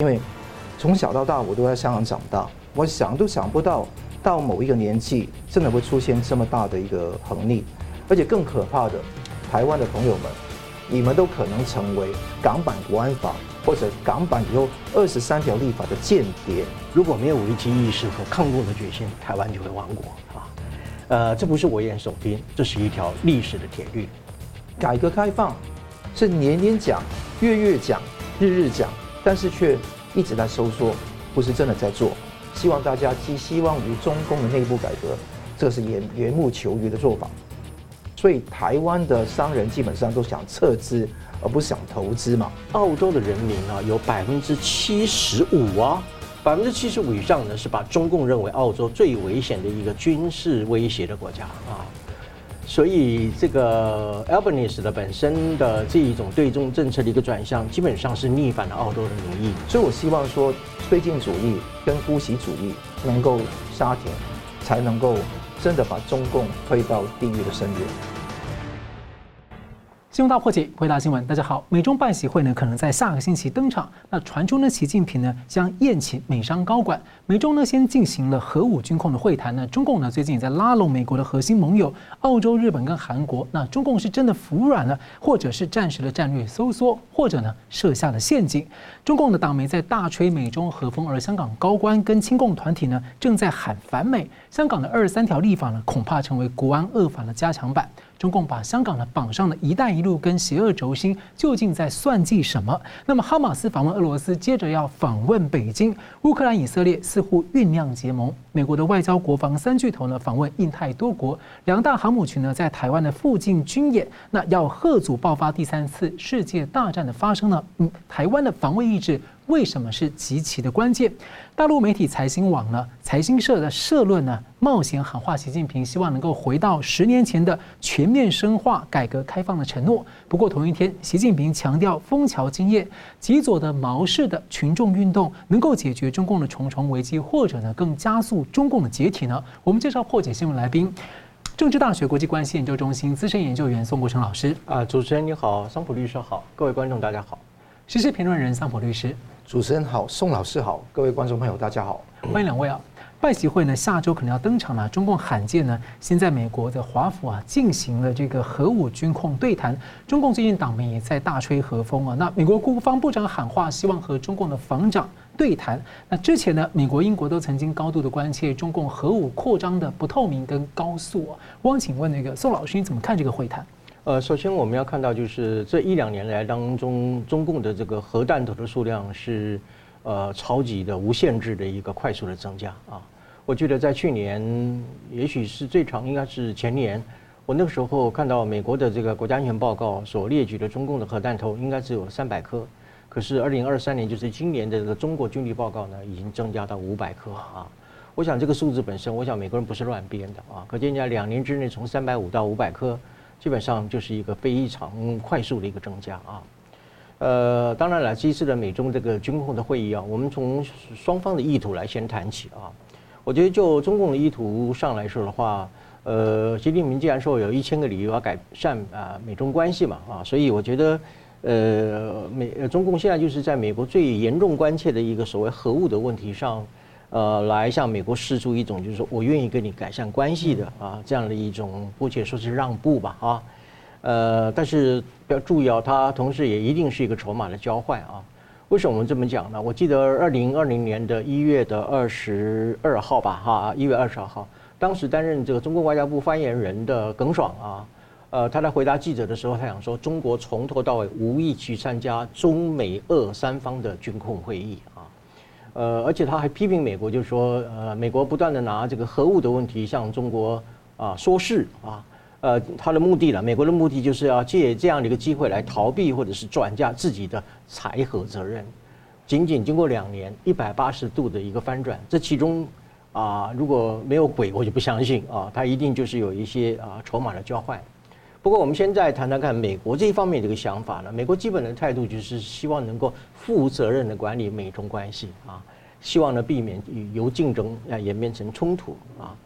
因为从小到大我都在香港长大，我想都想不到到某一个年纪真的会出现这么大的一个横逆，而且更可怕的，台湾的朋友们，你们都可能成为港版国安法或者港版以后二十三条立法的间谍。如果没有危机意识和抗共的决心，台湾就会亡国啊！呃，这不是危言耸听，这是一条历史的铁律。改革开放是年年讲、月月讲、日日讲。但是却一直在收缩，不是真的在做。希望大家寄希望于中共的内部改革，这是缘缘木求鱼的做法。所以台湾的商人基本上都想撤资，而不是想投资嘛。澳洲的人民啊，有百分之七十五啊，百分之七十五以上呢，是把中共认为澳洲最危险的一个军事威胁的国家啊。所以，这个 Albanese 的本身的这一种对中政策的一个转向，基本上是逆反了澳洲的民意。所以我希望说，推进主义跟姑息主义能够杀停，才能够真的把中共推到地狱的深渊。新闻大破解，回答新闻。大家好，美中办习会呢可能在下个星期登场。那传出呢，习近平呢将宴请美商高管。美中呢先进行了核武军控的会谈呢。中共呢最近也在拉拢美国的核心盟友澳洲、日本跟韩国。那中共是真的服软了，或者是暂时的战略收缩，或者呢设下了陷阱。中共的党媒在大吹美中和风，而香港高官跟亲共团体呢正在喊反美。香港的二十三条立法呢恐怕成为国安恶法的加强版。中共把香港呢绑上了一带一路跟邪恶轴心，究竟在算计什么？那么哈马斯访问俄罗斯，接着要访问北京，乌克兰、以色列似乎酝酿结盟。美国的外交、国防三巨头呢访问印太多国，两大航母群呢在台湾的附近军演，那要吓阻爆发第三次世界大战的发生呢？嗯，台湾的防卫意志。为什么是极其的关键？大陆媒体财新网呢，财新社的社论呢，冒险喊话习近平，希望能够回到十年前的全面深化改革开放的承诺。不过同一天，习近平强调枫桥经验，极左的毛式的群众运动能够解决中共的重重危机，或者呢更加速中共的解体呢？我们介绍破解新闻来宾，政治大学国际关系研究中心资深研究员宋国成老师。啊，主持人你好，桑普律师好，各位观众大家好，时事评论人桑普律师。主持人好，宋老师好，各位观众朋友大家好，欢迎两位啊！拜习会呢，下周可能要登场了。中共罕见呢，先在美国的华府啊进行了这个核武军控对谈。中共最近党媒也在大吹核风啊。那美国国防部长喊话，希望和中共的防长对谈。那之前呢，美国、英国都曾经高度的关切中共核武扩张的不透明跟高速啊。我想请问那个宋老师，你怎么看这个会谈？呃，首先我们要看到，就是这一两年来当中，中共的这个核弹头的数量是，呃，超级的无限制的一个快速的增加啊。我记得在去年，也许是最长，应该是前年，我那个时候看到美国的这个国家安全报告所列举的中共的核弹头应该只有三百颗，可是二零二三年，就是今年的这个中国军力报告呢，已经增加到五百颗啊。我想这个数字本身，我想美国人不是乱编的啊，可见人家两年之内从三百五到五百颗。基本上就是一个非常快速的一个增加啊，呃，当然了，这次的美中这个军控的会议啊，我们从双方的意图来先谈起啊。我觉得就中共的意图上来说的话，呃，习近平既然说有一千个理由要改善啊美中关系嘛啊，所以我觉得呃美中共现在就是在美国最严重关切的一个所谓核武的问题上。呃，来向美国示出一种，就是说我愿意跟你改善关系的啊，这样的一种，姑且说是让步吧啊。呃，但是要注意啊，它同时也一定是一个筹码的交换啊。为什么我们这么讲呢？我记得二零二零年的一月的二十二号吧，哈，一月二十二号，当时担任这个中国外交部发言人的耿爽啊，呃，他在回答记者的时候，他想说，中国从头到尾无意去参加中美俄三方的军控会议。呃，而且他还批评美国，就是说，呃，美国不断的拿这个核武的问题向中国啊说事啊，呃，他的目的呢，美国的目的就是要借这样的一个机会来逃避或者是转嫁自己的裁核责任。仅仅经过两年一百八十度的一个翻转，这其中啊，如果没有鬼，我就不相信啊，他一定就是有一些啊筹码的交换。不过，我们现在谈谈看美国这一方面的一个想法呢。美国基本的态度就是希望能够负责任的管理美中关系啊，希望呢避免由竞争啊演变成冲突啊。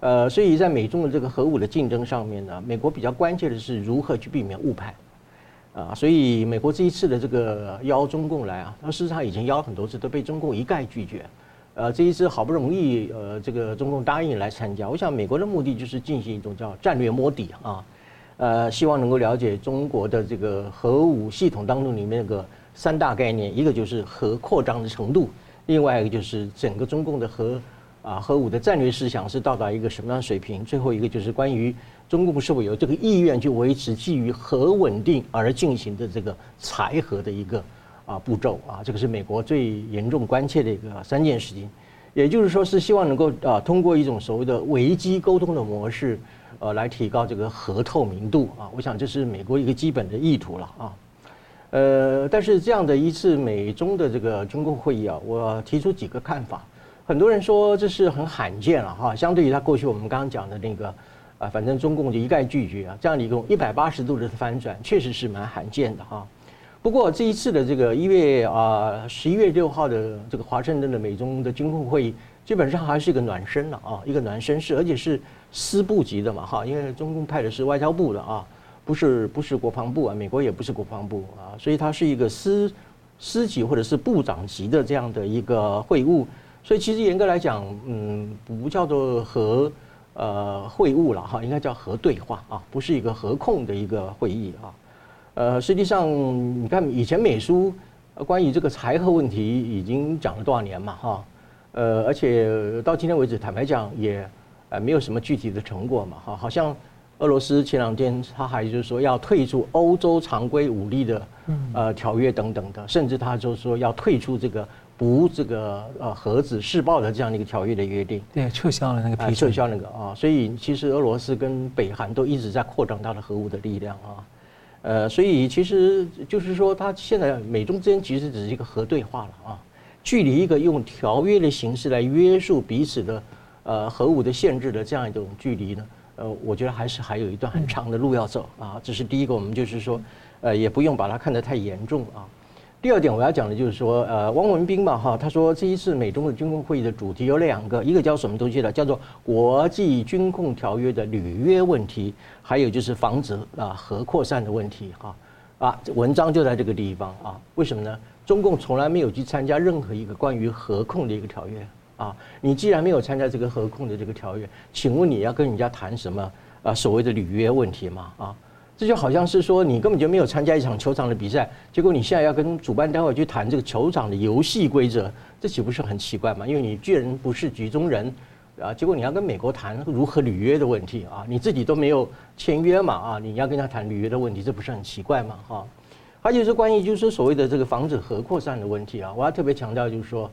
呃，所以在美中的这个核武的竞争上面呢，美国比较关切的是如何去避免误判。啊，所以美国这一次的这个邀中共来啊，他事实上已经邀很多次，都被中共一概拒绝。呃，这一次好不容易呃这个中共答应来参加，我想美国的目的就是进行一种叫战略摸底啊，呃，希望能够了解中国的这个核武系统当中里面那个三大概念，一个就是核扩张的程度，另外一个就是整个中共的核。啊，核武的战略思想是到达一个什么样的水平？最后一个就是关于中共是否有这个意愿去维持基于核稳定而进行的这个裁核的一个啊步骤啊，这个是美国最严重关切的一个三件事情。也就是说，是希望能够啊通过一种所谓的危机沟通的模式，呃，来提高这个核透明度啊。我想这是美国一个基本的意图了啊。呃，但是这样的一次美中的这个军工会议啊，我提出几个看法。很多人说这是很罕见了哈，相对于他过去我们刚刚讲的那个，啊，反正中共就一概拒绝啊，这样的一个一百八十度的翻转，确实是蛮罕见的哈。不过这一次的这个一月啊十一月六号的这个华盛顿的美中的军控会议，基本上还是一个暖身了啊，一个暖身式，而且是司部级的嘛哈，因为中共派的是外交部的啊，不是不是国防部啊，美国也不是国防部啊，所以它是一个司司级或者是部长级的这样的一个会晤。所以其实严格来讲，嗯，不叫做核呃会晤了哈，应该叫核对话啊，不是一个核控的一个会议啊。呃，实际上你看以前美苏关于这个裁核问题已经讲了多少年嘛哈，呃，而且到今天为止，坦白讲也呃没有什么具体的成果嘛哈，好像俄罗斯前两天他还就是说要退出欧洲常规武力的呃条约等等的，甚至他就是说要退出这个。不，这个呃核子试爆的这样的一个条约的约定，对，撤销了那个批准，撤销那个啊，所以其实俄罗斯跟北韩都一直在扩张它的核武的力量啊，呃，所以其实就是说，它现在美中之间其实只是一个核对话了啊，距离一个用条约的形式来约束彼此的呃核武的限制的这样一种距离呢，呃，我觉得还是还有一段很长的路要走啊。这是第一个，我们就是说，呃，也不用把它看得太严重啊。第二点我要讲的就是说，呃，汪文斌嘛，哈，他说这一次美中的军控会议的主题有两个，一个叫什么东西呢？叫做国际军控条约的履约问题，还有就是防止啊核扩散的问题，哈，啊，文章就在这个地方啊。为什么呢？中共从来没有去参加任何一个关于核控的一个条约啊。你既然没有参加这个核控的这个条约，请问你要跟人家谈什么啊？所谓的履约问题嘛，啊？这就好像是说，你根本就没有参加一场球场的比赛，结果你现在要跟主办单位去谈这个球场的游戏规则，这岂不是很奇怪吗？因为你居然不是局中人，啊，结果你要跟美国谈如何履约的问题啊，你自己都没有签约嘛，啊，你要跟他谈履约的问题，这不是很奇怪吗？哈，还有就是关于就是所谓的这个防止核扩散的问题啊，我要特别强调就是说，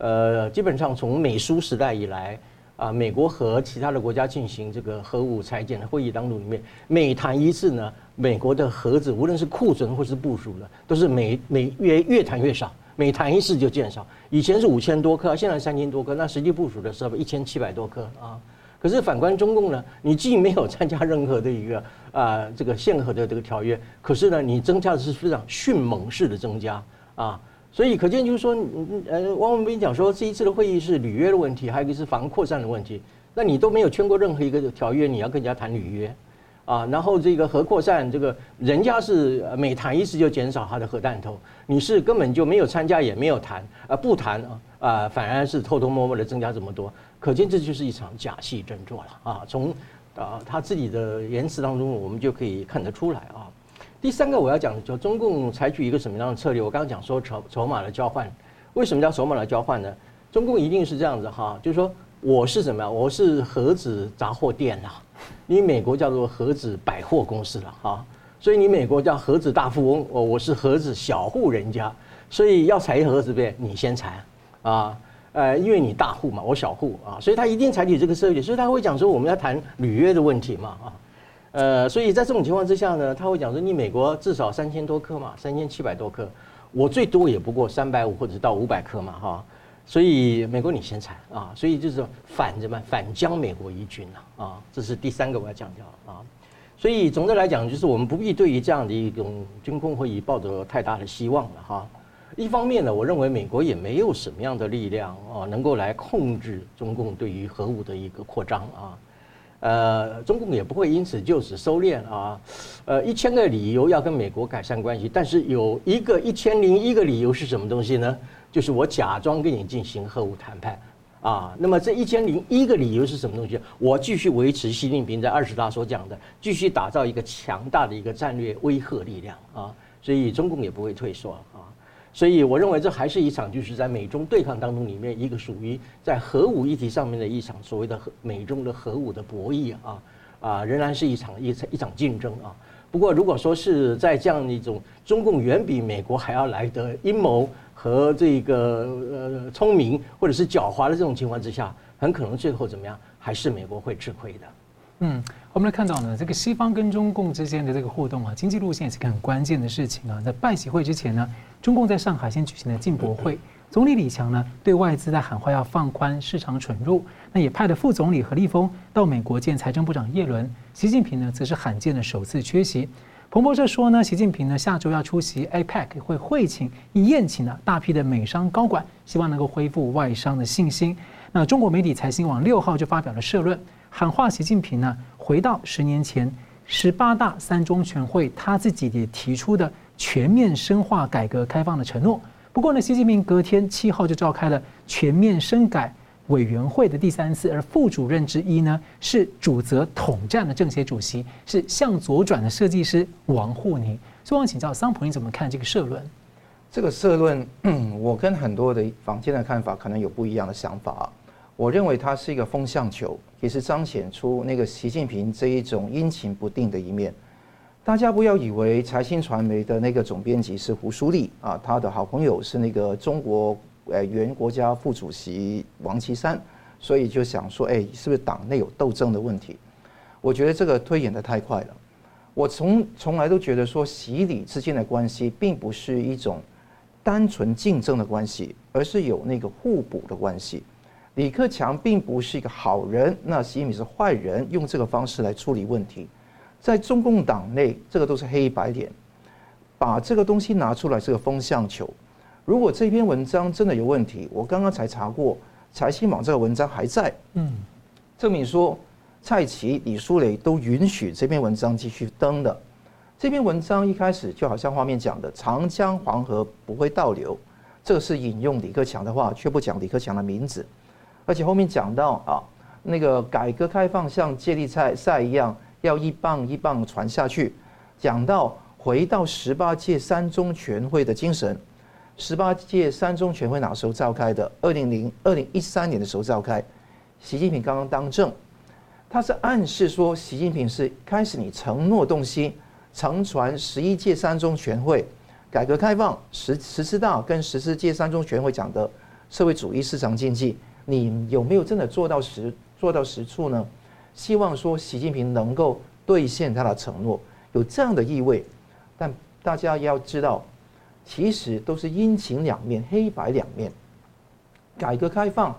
呃，基本上从美苏时代以来。啊，美国和其他的国家进行这个核武裁减的会议当中，里面每谈一次呢，美国的核子无论是库存或是部署的，都是每每越越谈越少，每谈一次就减少。以前是五千多颗，现在三千多颗，那实际部署的时候一千七百多颗啊。可是反观中共呢，你既没有参加任何的一个啊这个限核的这个条约，可是呢，你增加的是非常迅猛式的增加啊。所以可见就是说，呃，汪文斌讲说这一次的会议是履约的问题，还有一个是防扩散的问题。那你都没有签过任何一个条约，你要跟人家谈履约，啊，然后这个核扩散，这个人家是每谈一次就减少他的核弹头，你是根本就没有参加也没有谈，啊，不谈啊，啊，反而是偷偷摸摸的增加这么多，可见这就是一场假戏真做了啊！从啊他自己的言辞当中，我们就可以看得出来啊。第三个我要讲的，就中共采取一个什么样的策略？我刚刚讲说筹筹码的交换，为什么叫筹码的交换呢？中共一定是这样子哈，就是说我是什么呀？我是盒子杂货店啦，你美国叫做盒子百货公司了哈，所以你美国叫盒子大富翁，我我是盒子小户人家，所以要裁盒子呗，你先裁啊，呃，因为你大户嘛，我小户啊，所以他一定采取这个策略，所以他会讲说我们要谈履约的问题嘛啊。呃，所以在这种情况之下呢，他会讲说，你美国至少三千多颗嘛，三千七百多颗，我最多也不过三百五或者是到五百颗嘛，哈，所以美国你先裁啊，所以就是反着嘛，反将美国一军呐，啊，这是第三个我要强调啊，所以总的来讲，就是我们不必对于这样的一种军控会议抱着太大的希望了哈。一方面呢，我认为美国也没有什么样的力量啊，能够来控制中共对于核武的一个扩张啊。呃，中共也不会因此就此收敛啊。呃，一千个理由要跟美国改善关系，但是有一个一千零一个理由是什么东西呢？就是我假装跟你进行核武谈判啊。那么这一千零一个理由是什么东西？我继续维持习近平在二十大所讲的，继续打造一个强大的一个战略威慑力量啊。所以中共也不会退缩啊。所以我认为这还是一场就是在美中对抗当中里面一个属于在核武议题上面的一场所谓的核美中的核武的博弈啊啊，仍然是一场一场一场竞争啊。不过如果说是在这样一种中共远比美国还要来的阴谋和这个呃聪明或者是狡猾的这种情况之下，很可能最后怎么样，还是美国会吃亏的。嗯，我们来看到呢，这个西方跟中共之间的这个互动啊，经济路线也是个很关键的事情啊。在拜习会之前呢，中共在上海先举行了进博会，总理李强呢对外资在喊话要放宽市场准入，那也派了副总理何立峰到美国见财政部长耶伦。习近平呢则是罕见的首次缺席。彭博社说呢，习近平呢下周要出席 APEC 会会请宴请呢大批的美商高管，希望能够恢复外商的信心。那中国媒体财新网六号就发表了社论。喊话习近平呢，回到十年前十八大三中全会，他自己也提出的全面深化改革开放的承诺。不过呢，习近平隔天七号就召开了全面深改委员会的第三次，而副主任之一呢是主责统战的政协主席，是向左转的设计师王沪宁。所以，我请教桑普，你怎么看这个社论？这个社论，我跟很多的坊间的看法可能有不一样的想法啊。我认为它是一个风向球，也是彰显出那个习近平这一种阴晴不定的一面。大家不要以为财新传媒的那个总编辑是胡舒立啊，他的好朋友是那个中国呃原国家副主席王岐山，所以就想说，哎，是不是党内有斗争的问题？我觉得这个推演得太快了。我从从来都觉得说，习李之间的关系并不是一种单纯竞争的关系，而是有那个互补的关系。李克强并不是一个好人，那习近平是坏人，用这个方式来处理问题，在中共党内，这个都是黑白脸，把这个东西拿出来是个风向球。如果这篇文章真的有问题，我刚刚才查过，财新网这个文章还在，嗯，证明说蔡奇、李书磊都允许这篇文章继续登的。这篇文章一开始就好像画面讲的“长江黄河不会倒流”，这个是引用李克强的话，却不讲李克强的名字。而且后面讲到啊，那个改革开放像接力赛赛一样，要一棒一棒传下去。讲到回到十八届三中全会的精神，十八届三中全会哪时候召开的？二零零二零一三年的时候召开。习近平刚刚当政，他是暗示说，习近平是开始你承诺东西，承传十一届三中全会改革开放十十四大跟十四届三中全会讲的社会主义市场经济。你有没有真的做到实做到实处呢？希望说习近平能够兑现他的承诺，有这样的意味。但大家要知道，其实都是阴晴两面，黑白两面。改革开放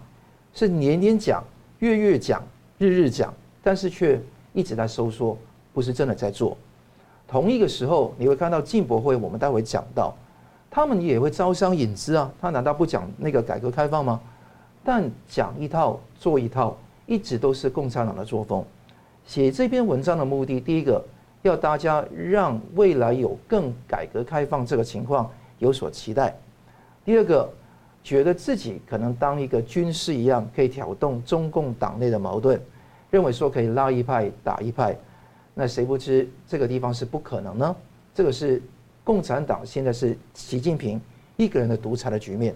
是年年讲、月月讲、日日讲，但是却一直在收缩，不是真的在做。同一个时候，你会看到进博会，我们待会讲到，他们也会招商引资啊，他难道不讲那个改革开放吗？但讲一套做一套，一直都是共产党的作风。写这篇文章的目的，第一个要大家让未来有更改革开放这个情况有所期待；第二个，觉得自己可能当一个军师一样，可以挑动中共党内的矛盾，认为说可以拉一派打一派。那谁不知这个地方是不可能呢？这个是共产党现在是习近平一个人的独裁的局面。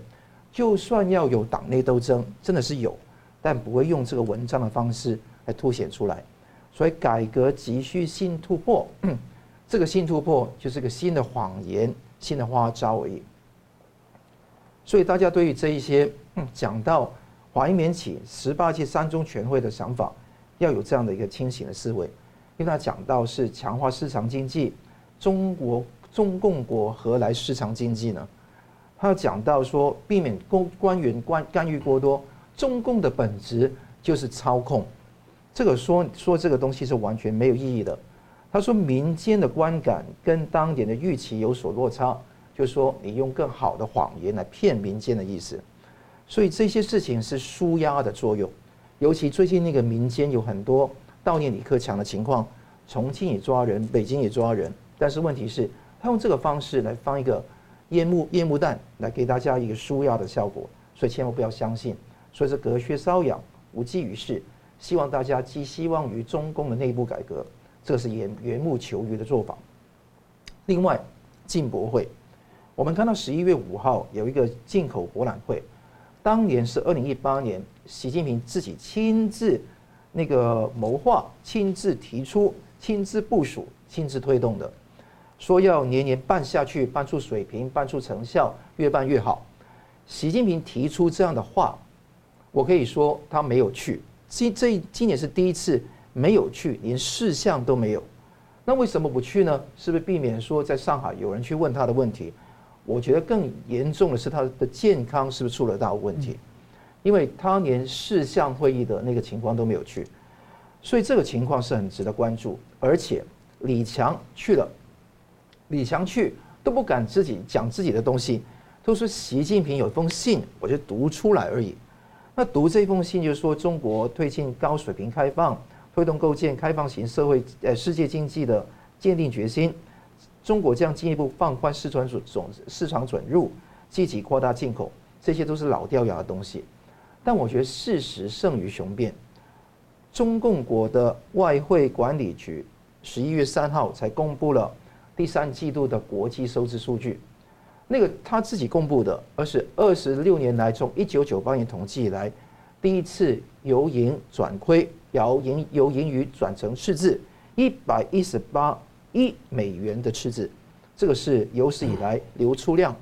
就算要有党内斗争，真的是有，但不会用这个文章的方式来凸显出来。所以改革急需新突破，这个新突破就是个新的谎言、新的花招而已。所以大家对于这一些 讲到怀缅起十八届三中全会的想法，要有这样的一个清醒的思维，因为他讲到是强化市场经济，中国中共国何来市场经济呢？他讲到说，避免公官员干干预过多，中共的本质就是操控。这个说说这个东西是完全没有意义的。他说民间的观感跟当年的预期有所落差，就是说你用更好的谎言来骗民间的意思。所以这些事情是舒压的作用。尤其最近那个民间有很多悼念李克强的情况，重庆也抓人，北京也抓人，但是问题是，他用这个方式来放一个烟幕烟幕弹，来给大家一个舒压的效果，所以千万不要相信，所以是隔靴搔痒，无济于事。希望大家寄希望于中共的内部改革，这是缘缘木求鱼的做法。另外，进博会，我们看到十一月五号有一个进口博览会，当年是二零一八年，习近平自己亲自那个谋划、亲自提出、亲自部署、亲自推动的，说要年年办下去，办出水平，办出成效，越办越好。习近平提出这样的话，我可以说他没有去。今这今年是第一次没有去，连事项都没有。那为什么不去呢？是不是避免说在上海有人去问他的问题？我觉得更严重的是他的健康是不是出了大问题？因为他连事项会议的那个情况都没有去，所以这个情况是很值得关注。而且李强去了，李强去都不敢自己讲自己的东西，都说习近平有封信，我就读出来而已。那读这封信就是说，中国推进高水平开放，推动构建开放型社会，呃，世界经济的坚定决心。中国将进一步放宽市场准总市场准入，积极扩大进口，这些都是老掉牙的东西。但我觉得事实胜于雄辩。中共国的外汇管理局十一月三号才公布了第三季度的国际收支数据。那个他自己公布的，而是二十六年来，从一九九八年统计以来，第一次由盈转亏，由盈由盈余转成赤字，一百一十八亿美元的赤字，这个是有史以来流出量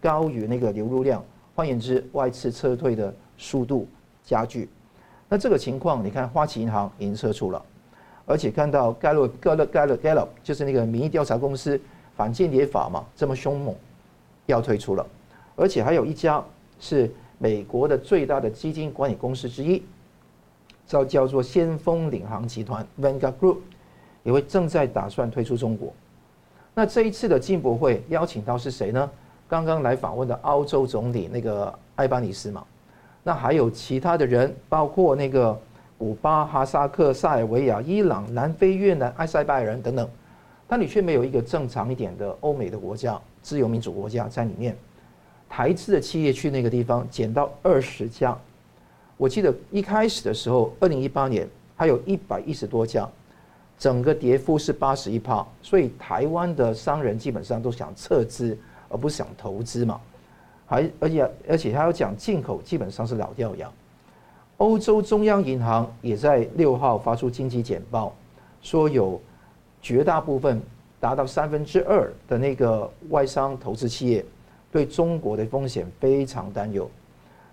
高于那个流入量，换言之，外资撤退的速度加剧。那这个情况，你看花旗银行已经撤出了，而且看到盖洛盖洛盖洛盖洛，就是那个民意调查公司反间谍法嘛，这么凶猛。要退出了，而且还有一家是美国的最大的基金管理公司之一，叫叫做先锋领航集团 （Vanguard Group），也会正在打算退出中国。那这一次的进博会邀请到是谁呢？刚刚来访问的澳洲总理那个艾巴尼斯嘛。那还有其他的人，包括那个古巴、哈萨克、塞尔维亚、伊朗、南非、越南、埃塞拜然等等，但你却没有一个正常一点的欧美的国家。自由民主国家在里面，台资的企业去那个地方减到二十家。我记得一开始的时候，二零一八年还有一百一十多家，整个跌幅是八十一趴。所以台湾的商人基本上都想撤资，而不是想投资嘛。还而且而且还要讲进口，基本上是老掉牙。欧洲中央银行也在六号发出经济简报，说有绝大部分。达到三分之二的那个外商投资企业对中国的风险非常担忧。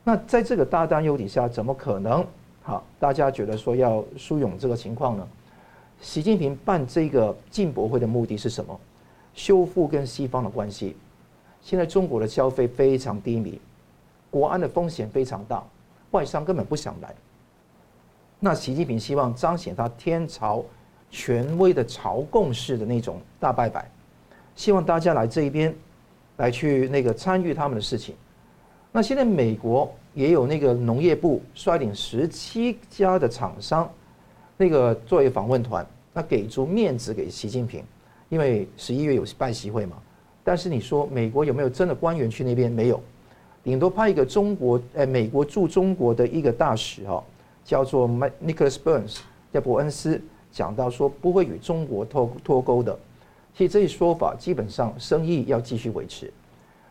那在这个大担忧底下，怎么可能好？大家觉得说要疏恿这个情况呢？习近平办这个进博会的目的是什么？修复跟西方的关系。现在中国的消费非常低迷，国安的风险非常大，外商根本不想来。那习近平希望彰显他天朝。权威的朝贡式的那种大拜拜，希望大家来这一边，来去那个参与他们的事情。那现在美国也有那个农业部率领十七家的厂商，那个作为访问团，那给足面子给习近平，因为十一月有拜习会嘛。但是你说美国有没有真的官员去那边？没有，顶多派一个中国呃美国驻中国的一个大使哈，叫做 Nicholas Burns，叫伯恩斯。讲到说不会与中国脱脱钩的，其实这一说法基本上生意要继续维持。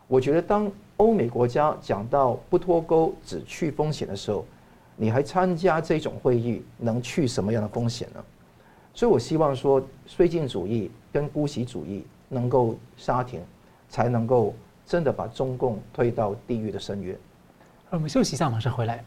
我觉得当欧美国家讲到不脱钩只去风险的时候，你还参加这种会议，能去什么样的风险呢？所以我希望说绥靖主义跟姑息主义能够刹停，才能够真的把中共推到地狱的深渊。我们休息一下，马上回来。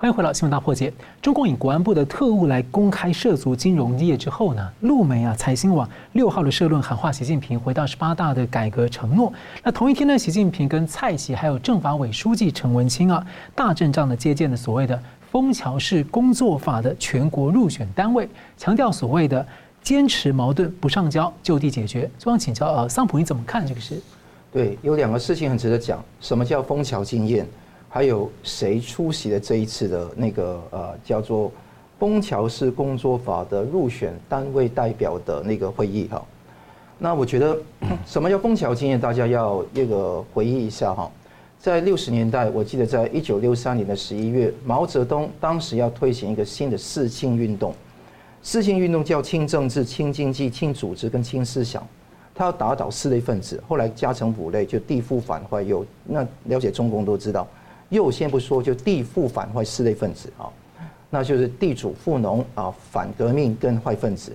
欢迎回到新闻大破解。中共以国安部的特务来公开涉足金融业之后呢，陆媒啊财新网六号的社论喊话习近平回到十八大的改革承诺。那同一天呢，习近平跟蔡奇还有政法委书记陈文清啊大阵仗的接见了所谓的枫桥式工作法的全国入选单位，强调所谓的坚持矛盾不上交，就地解决。希望请教呃桑普你怎么看这个事？对，有两个事情很值得讲。什么叫枫桥经验？还有谁出席了这一次的那个呃叫做枫桥市工作法的入选单位代表的那个会议哈。那我觉得什么叫枫桥经验，大家要那个回忆一下哈。在六十年代，我记得在一九六三年的十一月，毛泽东当时要推行一个新的四清运动，四清运动叫清政治、清经济、清组织跟清思想，他要打倒四类分子，后来加成五类，就地富反坏右。那了解中共都知道，右先不说，就地富反坏四类分子啊，那就是地主富农啊，反革命跟坏分子。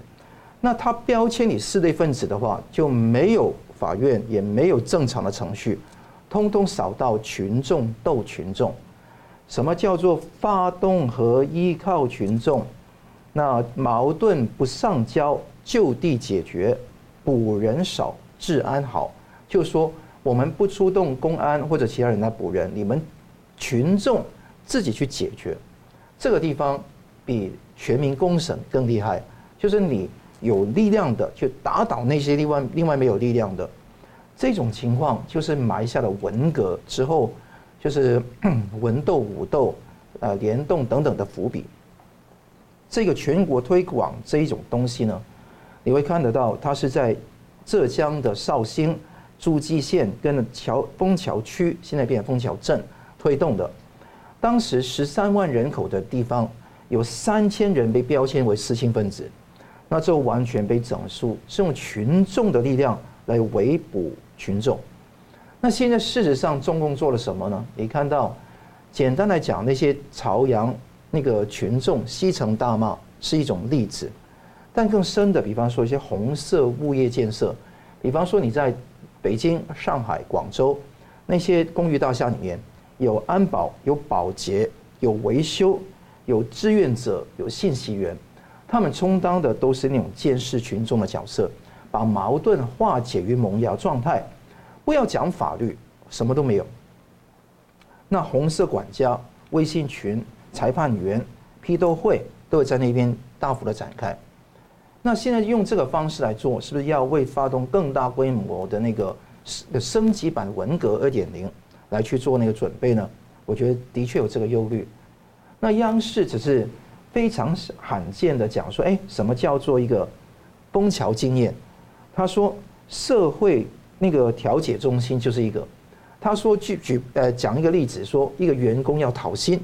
那他标签你四类分子的话，就没有法院，也没有正常的程序。通通扫到群众斗群众，什么叫做发动和依靠群众？那矛盾不上交，就地解决，捕人少，治安好。就说我们不出动公安或者其他人来捕人，你们群众自己去解决。这个地方比全民公审更厉害，就是你有力量的去打倒那些另外另外没有力量的。这种情况就是埋下了文革之后，就是 文斗武斗、呃联动等等的伏笔。这个全国推广这一种东西呢，你会看得到，它是在浙江的绍兴、诸暨县跟桥枫桥区，现在变成枫桥镇推动的。当时十三万人口的地方，有三千人被标签为四轻分子，那这完全被整肃，是用群众的力量来围捕。群众，那现在事实上中共做了什么呢？你看到，简单来讲，那些朝阳那个群众西城大骂是一种例子，但更深的，比方说一些红色物业建设，比方说你在北京、上海、广州那些公寓大厦里面，有安保、有保洁、有维修、有志愿者、有信息员，他们充当的都是那种监视群众的角色，把矛盾化解于萌芽状态。不要讲法律，什么都没有。那红色管家、微信群、裁判员、批斗会都会在那边大幅的展开。那现在用这个方式来做，是不是要为发动更大规模的那个升级版文革二点零来去做那个准备呢？我觉得的确有这个忧虑。那央视只是非常罕见的讲说，哎，什么叫做一个枫桥经验？他说社会。那个调解中心就是一个，他说举举呃讲一个例子，说一个员工要讨薪，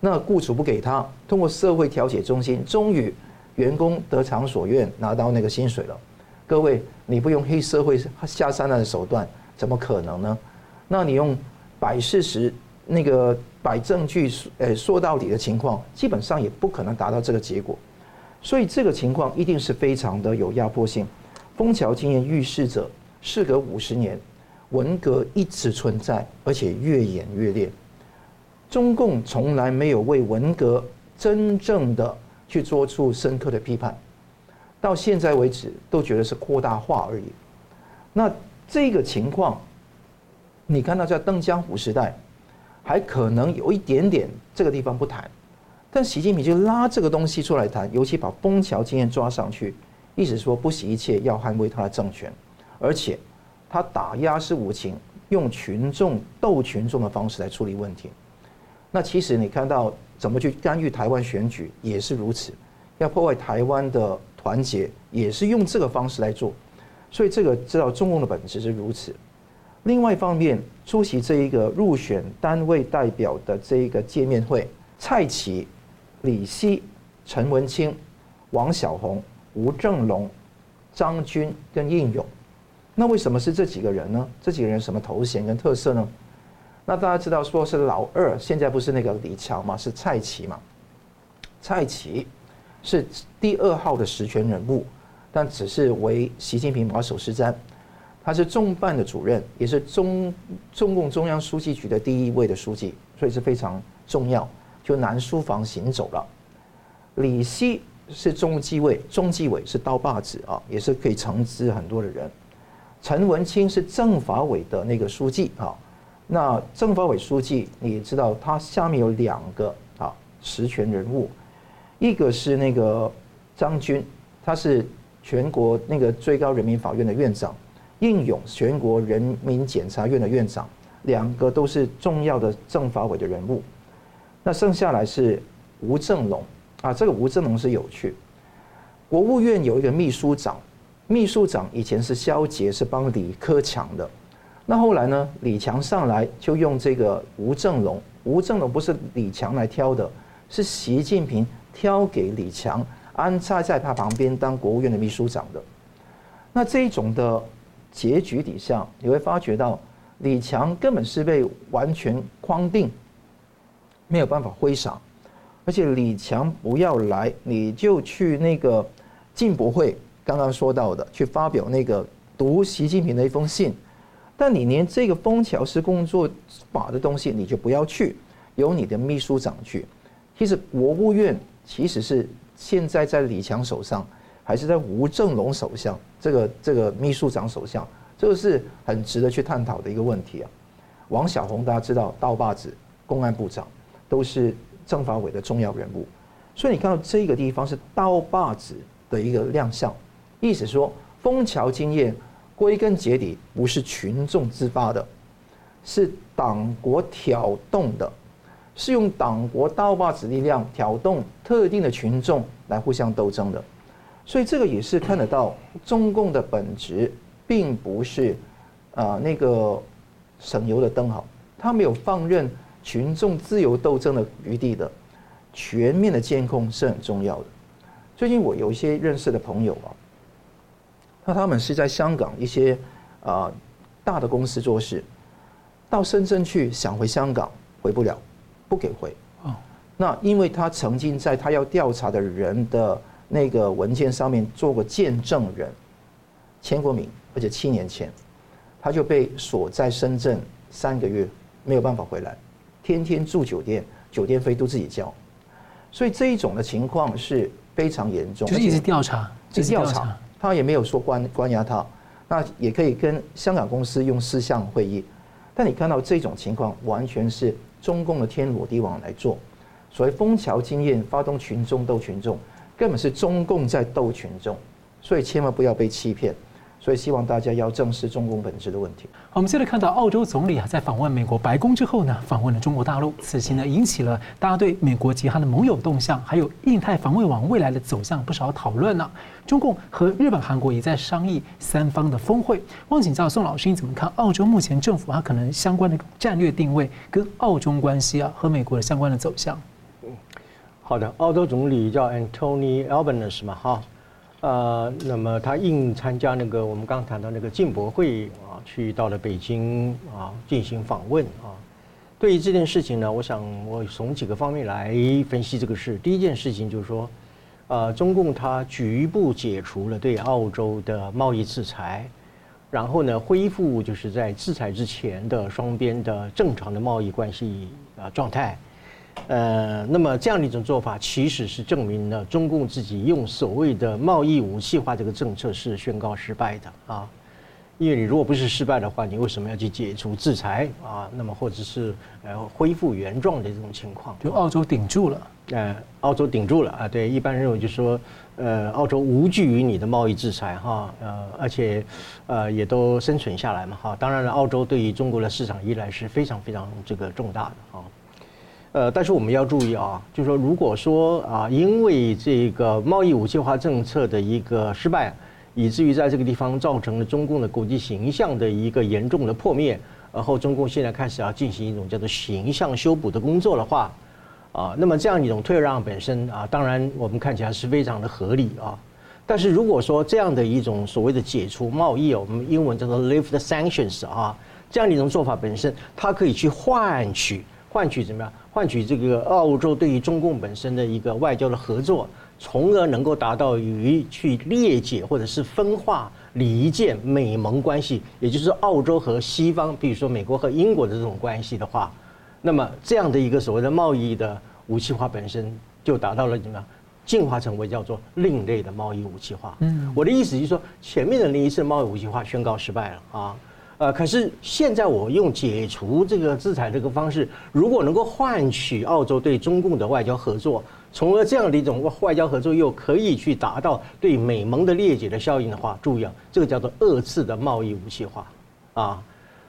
那雇主不给他，通过社会调解中心，终于员工得偿所愿，拿到那个薪水了。各位，你不用黑社会下三滥的手段，怎么可能呢？那你用摆事实，那个摆证据，呃说到底的情况，基本上也不可能达到这个结果。所以这个情况一定是非常的有压迫性。枫桥经验预示着。事隔五十年，文革一直存在，而且越演越烈。中共从来没有为文革真正的去做出深刻的批判，到现在为止都觉得是扩大化而已。那这个情况，你看到在邓江湖时代，还可能有一点点这个地方不谈，但习近平就拉这个东西出来谈，尤其把枫桥经验抓上去，意思说不惜一切要捍卫他的政权。而且，他打压是无情，用群众斗群众的方式来处理问题。那其实你看到怎么去干预台湾选举也是如此，要破坏台湾的团结也是用这个方式来做。所以这个知道中共的本质是如此。另外一方面，出席这一个入选单位代表的这一个见面会，蔡奇、李希、陈文清、王小红、吴正龙、张军跟应勇。那为什么是这几个人呢？这几个人什么头衔跟特色呢？那大家知道说是老二，现在不是那个李强嘛，是蔡奇嘛。蔡奇是第二号的实权人物，但只是为习近平马首是瞻。他是中办的主任，也是中中共中央书记局的第一位的书记，所以是非常重要。就南书房行走了。李希是中纪委，中纪委是刀把子啊，也是可以惩治很多的人。陈文清是政法委的那个书记啊，那政法委书记你知道，他下面有两个啊实权人物，一个是那个张军，他是全国那个最高人民法院的院长，应勇全国人民检察院的院长，两个都是重要的政法委的人物。那剩下来是吴正龙，啊，这个吴政龙是有趣。国务院有一个秘书长，秘书长以前是肖杰，是帮李克强的。那后来呢，李强上来就用这个吴政隆。吴政隆不是李强来挑的，是习近平挑给李强，安插在他旁边当国务院的秘书长的。那这一种的结局底下，你会发觉到李强根本是被完全框定，没有办法挥洒。而且李强不要来，你就去那个进博会，刚刚说到的，去发表那个读习近平的一封信。但你连这个枫桥式工作法的东西你就不要去，由你的秘书长去。其实国务院其实是现在在李强手上，还是在吴政隆手上？这个这个秘书长手上，这个是很值得去探讨的一个问题啊。王小红大家知道，刀把子、公安部长都是政法委的重要人物，所以你看到这个地方是刀把子的一个亮相，意思说枫桥经验。归根结底不是群众自发的，是党国挑动的，是用党国刀把子力量挑动特定的群众来互相斗争的，所以这个也是看得到中共的本质，并不是啊那个省油的灯好，他没有放任群众自由斗争的余地的，全面的监控是很重要的。最近我有一些认识的朋友啊。那他们是在香港一些啊大的公司做事，到深圳去想回香港回不了，不给回。哦，那因为他曾经在他要调查的人的那个文件上面做过见证人，签过名，而且七年前他就被锁在深圳三个月，没有办法回来，天天住酒店，酒店费都自己交，所以这一种的情况是非常严重。就是一直调查，一直调查。他也没有说关关押他，那也可以跟香港公司用私下会议，但你看到这种情况，完全是中共的天罗地网来做，所谓枫桥经验，发动群众斗群众，根本是中共在斗群众，所以千万不要被欺骗。所以希望大家要正视中共本质的问题。好，我们现在看到澳洲总理啊，在访问美国白宫之后呢，访问了中国大陆，此行呢引起了大家对美国及他的盟友动向，还有印太防卫网未来的走向不少讨论呢。中共和日本、韩国也在商议三方的峰会。汪请教宋老师，你怎么看澳洲目前政府它可能相关的战略定位跟澳中关系啊，和美国的相关的走向？嗯，好的，澳洲总理叫 Anthony Albanese 嘛，哈。呃，那么他应参加那个我们刚谈到那个进博会啊，去到了北京啊进行访问啊。对于这件事情呢，我想我从几个方面来分析这个事。第一件事情就是说，呃，中共它局部解除了对澳洲的贸易制裁，然后呢恢复就是在制裁之前的双边的正常的贸易关系啊状态。呃，那么这样的一种做法，其实是证明了中共自己用所谓的贸易武器化这个政策是宣告失败的啊。因为你如果不是失败的话，你为什么要去解除制裁啊？那么或者是呃恢复原状的这种情况，就澳洲顶住了。呃，澳洲顶住了啊。对，一般认为就是说，呃，澳洲无惧于你的贸易制裁哈，呃，而且呃也都生存下来嘛哈。当然了，澳洲对于中国的市场依赖是非常非常这个重大的啊。呃，但是我们要注意啊，就是说，如果说啊，因为这个贸易武器化政策的一个失败，以至于在这个地方造成了中共的国际形象的一个严重的破灭，然后中共现在开始要进行一种叫做形象修补的工作的话，啊，那么这样一种退让本身啊，当然我们看起来是非常的合理啊。但是如果说这样的一种所谓的解除贸易，我们英文叫做 lift sanctions 啊，这样的一种做法本身，它可以去换取。换取怎么样？换取这个澳洲对于中共本身的一个外交的合作，从而能够达到于去裂解或者是分化离间美盟关系，也就是澳洲和西方，比如说美国和英国的这种关系的话，那么这样的一个所谓的贸易的武器化本身就达到了怎么样？进化成为叫做另类的贸易武器化。嗯，我的意思就是说，前面的那一次贸易武器化宣告失败了啊。呃，可是现在我用解除这个制裁这个方式，如果能够换取澳洲对中共的外交合作，从而这样的一种外交合作又可以去达到对美盟的裂解的效应的话，注意啊，这个叫做二次的贸易武器化，啊，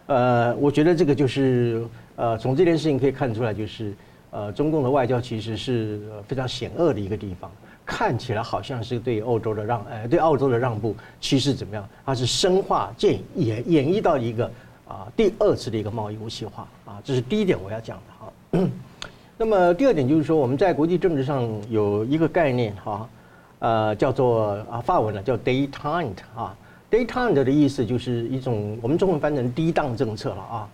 呃，我觉得这个就是呃，从这件事情可以看出来，就是呃，中共的外交其实是非常险恶的一个地方，看起来好像是对欧洲的让，呃，对澳洲的让步，其实怎么样？它是深化、建演演绎到一个啊第二次的一个贸易武器化啊，这是第一点我要讲的哈。那么第二点就是说，我们在国际政治上有一个概念哈，呃，叫做啊法文呢叫 détente 啊，détente 的意思就是一种我们中文翻成低档政策了啊。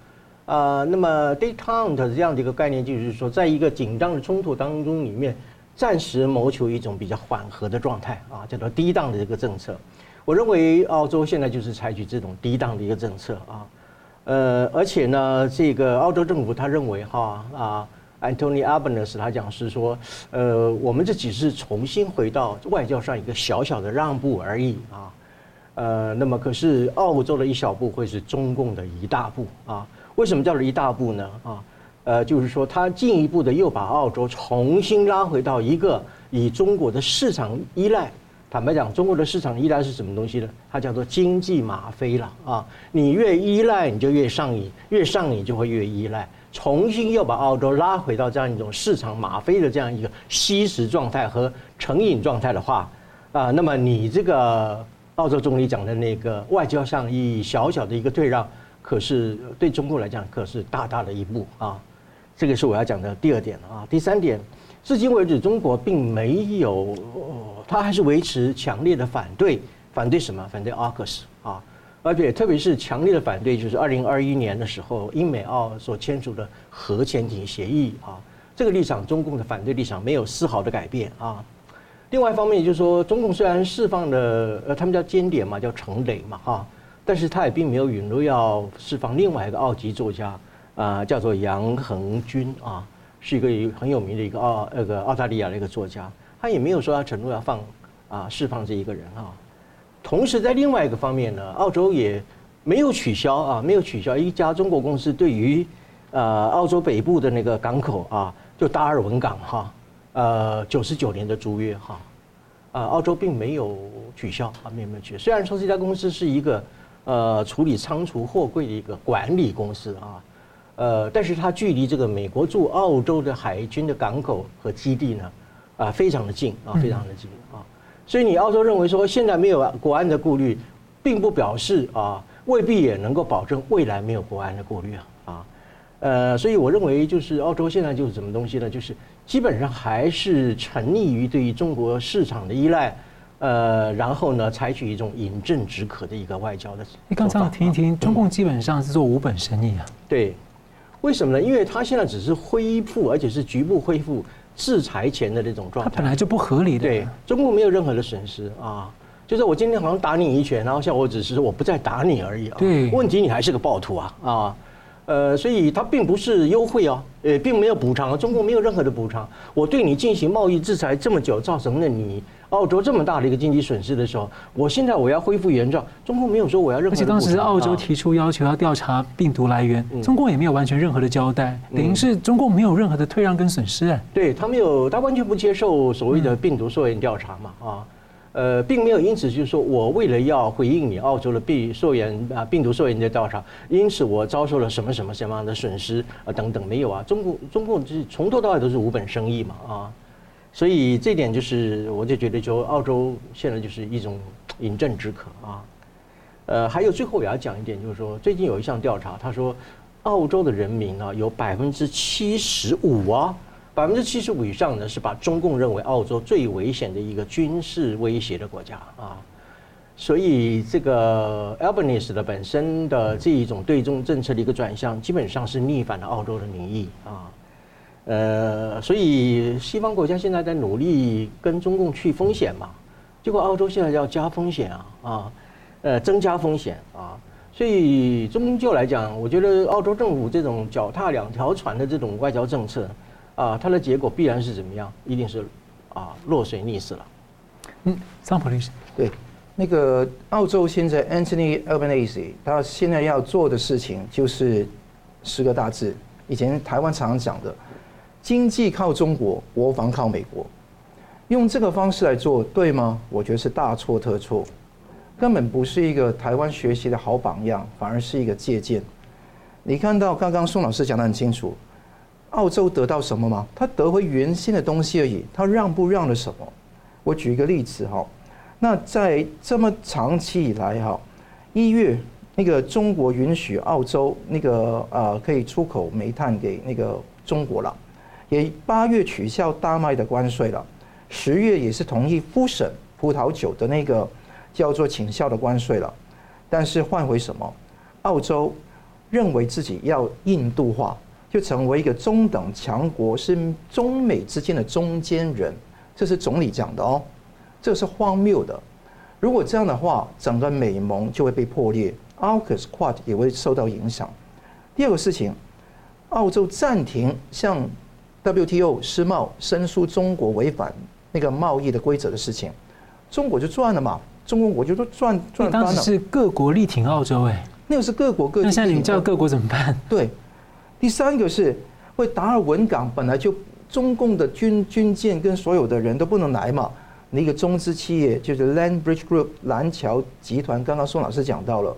呃，那么 détente 这样的一个概念，就是说，在一个紧张的冲突当中里面，暂时谋求一种比较缓和的状态啊，叫做低档的这个政策。我认为澳洲现在就是采取这种低档的一个政策啊，呃，而且呢，这个澳洲政府他认为哈啊，Anthony Abner 他讲是说，呃，我们这只是重新回到外交上一个小小的让步而已啊，呃，那么可是澳洲的一小步会是中共的一大步啊。为什么叫做一大步呢？啊，呃，就是说，他进一步的又把澳洲重新拉回到一个以中国的市场依赖。坦白讲，中国的市场依赖是什么东西呢？它叫做经济吗啡了啊！你越依赖，你就越上瘾，越上瘾就会越依赖。重新又把澳洲拉回到这样一种市场吗啡的这样一个吸食状态和成瘾状态的话，啊，那么你这个澳洲总理讲的那个外交上意义小小的一个退让。可是对中国来讲，可是大大的一步啊！这个是我要讲的第二点啊。第三点，至今为止，中国并没有，他还是维持强烈的反对，反对什么？反对 AUKUS 啊！而且特别是强烈的反对，就是二零二一年的时候，英美澳所签署的核潜艇协议啊。这个立场，中共的反对立场没有丝毫的改变啊。另外一方面，就是说，中共虽然释放了，呃，他们叫间谍嘛，叫程磊嘛，哈。但是他也并没有允诺要释放另外一个澳籍作家，啊，叫做杨恒军啊，是一个很有名的一个澳那个澳大利亚的一个作家，他也没有说他承诺要放啊释放这一个人啊。同时在另外一个方面呢，澳洲也没有取消啊，没有取消一家中国公司对于呃澳洲北部的那个港口啊，就达尔文港哈，呃九十九年的租约哈，啊澳洲并没有取消啊，没有没有取消，虽然说这家公司是一个。呃，处理仓储货柜的一个管理公司啊，呃，但是它距离这个美国驻澳洲的海军的港口和基地呢，啊，非常的近啊，非常的近啊，所以你澳洲认为说现在没有国安的顾虑，并不表示啊，未必也能够保证未来没有国安的顾虑啊，啊，呃，所以我认为就是澳洲现在就是什么东西呢？就是基本上还是沉溺于对于中国市场的依赖。呃，然后呢，采取一种饮鸩止渴的一个外交的。你刚才我听一听，中共基本上是做无本生意啊。对，为什么呢？因为他现在只是恢复，而且是局部恢复制裁前的这种状态。它本来就不合理的。对，中共没有任何的损失啊，就是我今天好像打你一拳，然后像我只是我不再打你而已啊。对，问题你还是个暴徒啊啊。呃，所以它并不是优惠哦，呃，并没有补偿，中国没有任何的补偿。我对你进行贸易制裁这么久，造成了你澳洲这么大的一个经济损失的时候，我现在我要恢复原状，中国没有说我要任何。而且当时澳洲提出要求要调查病毒来源，中共也没有完全任何的交代，等于是中共没有任何的退让跟损失哎。对，他没有，他完全不接受所谓的病毒溯源调查嘛啊。呃，并没有因此就是说我为了要回应你澳洲的病溯源啊病毒溯源的调查，因此我遭受了什么什么什么样的损失啊等等没有啊，中国中共就是从头到尾都是无本生意嘛啊，所以这点就是我就觉得就澳洲现在就是一种饮鸩止渴啊，呃，还有最后我要讲一点就是说最近有一项调查，他说澳洲的人民啊有百分之七十五啊。百分之七十五以上呢，是把中共认为澳洲最危险的一个军事威胁的国家啊，所以这个 Albanese 的本身的这一种对中政策的一个转向，基本上是逆反了澳洲的民意啊，呃，所以西方国家现在在努力跟中共去风险嘛，结果澳洲现在要加风险啊啊，呃，增加风险啊，所以终究来讲，我觉得澳洲政府这种脚踏两条船的这种外交政策。啊，它的结果必然是怎么样？一定是啊，落水溺死了。嗯，桑普律师，对，那个澳洲现在 Anthony Albanese，他现在要做的事情就是十个大字，以前台湾常常讲的，经济靠中国，国防靠美国，用这个方式来做对吗？我觉得是大错特错，根本不是一个台湾学习的好榜样，反而是一个借鉴。你看到刚刚宋老师讲得很清楚。澳洲得到什么吗？他得回原先的东西而已。他让不让了什么？我举一个例子哈，那在这么长期以来哈，一月那个中国允许澳洲那个呃可以出口煤炭给那个中国了，也八月取消大麦的关税了，十月也是同意复审葡萄酒的那个叫做倾销的关税了，但是换回什么？澳洲认为自己要印度化。就成为一个中等强国，是中美之间的中间人，这是总理讲的哦，这是荒谬的。如果这样的话，整个美盟就会被破裂，AUKUS QUAD 也会受到影响。第二个事情，澳洲暂停向 WTO 世贸申诉中国违反那个贸易的规则的事情，中国就赚了嘛？中国我觉得赚赚翻了。当时是各国力挺澳洲哎，那个是各国各。那现在你们叫各国怎么办？对。第三个是，为达尔文港本来就中共的军军舰跟所有的人都不能来嘛。那个中资企业就是 Land Bridge Group 蓝桥集团，刚刚宋老师讲到了，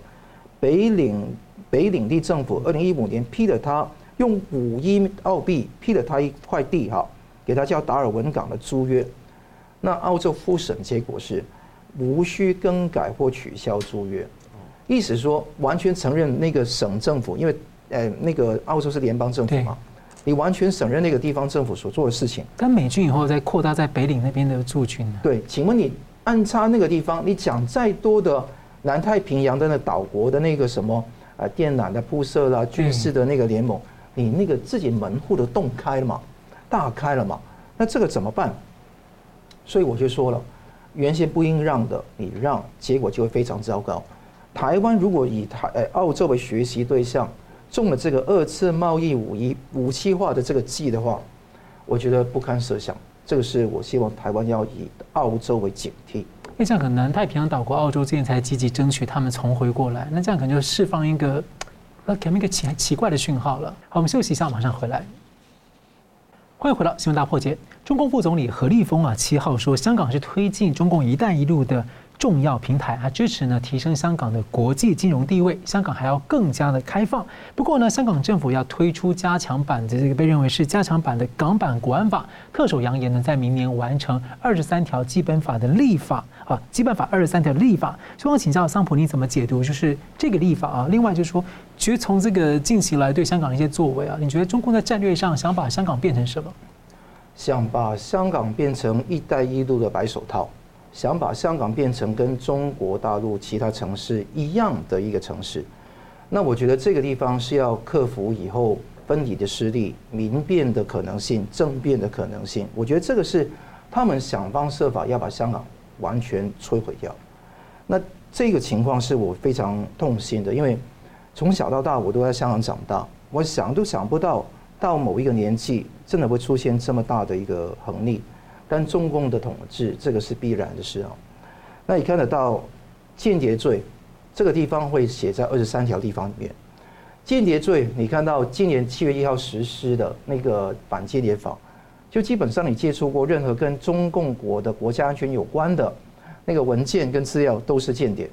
北领北领地政府二零一五年批了他用五亿澳币批了他一块地哈，给他叫达尔文港的租约。那澳洲复审结果是无需更改或取消租约，意思说完全承认那个省政府，因为。呃，那个澳洲是联邦政府嘛？你完全承认那个地方政府所做的事情。跟美军以后再扩大在北领那边的驻军呢？对，请问你安插那个地方，你讲再多的南太平洋的那岛国的那个什么呃电缆的铺设啦、军事的那个联盟，你那个自己门户的洞开了嘛，大开了嘛？那这个怎么办？所以我就说了，原先不应让的，你让，结果就会非常糟糕。台湾如果以台呃澳洲为学习对象。中了这个二次贸易武一武器化的这个计的话，我觉得不堪设想。这个是我希望台湾要以澳洲为警惕。那这样可能太平洋岛国澳洲之前才积极争取他们重回过来，那这样可能就释放一个呃给他们一个奇奇怪的讯号了。好，我们休息一下，马上回来。欢迎回到新闻大破解。中共副总理何立峰啊，七号说香港是推进中共“一带一路”的。重要平台啊，支持呢提升香港的国际金融地位。香港还要更加的开放。不过呢，香港政府要推出加强版的这个被认为是加强版的港版国安法，特首扬言呢，在明年完成二十三条基本法的立法啊，基本法二十三条立法。希望请教桑普，你怎么解读就是这个立法啊？另外就是说，其实从这个近期来对香港的一些作为啊，你觉得中共在战略上想把香港变成什么？想把香港变成“一带一路”的白手套。想把香港变成跟中国大陆其他城市一样的一个城市，那我觉得这个地方是要克服以后分离的势力、民变的可能性、政变的可能性。我觉得这个是他们想方设法要把香港完全摧毁掉。那这个情况是我非常痛心的，因为从小到大我都在香港长大，我想都想不到到某一个年纪真的会出现这么大的一个横逆。但中共的统治，这个是必然的事啊。那你看得到间谍罪，这个地方会写在二十三条地方里面。间谍罪，你看到今年七月一号实施的那个反间谍法，就基本上你接触过任何跟中共国的国家安全有关的那个文件跟资料，都是间谍。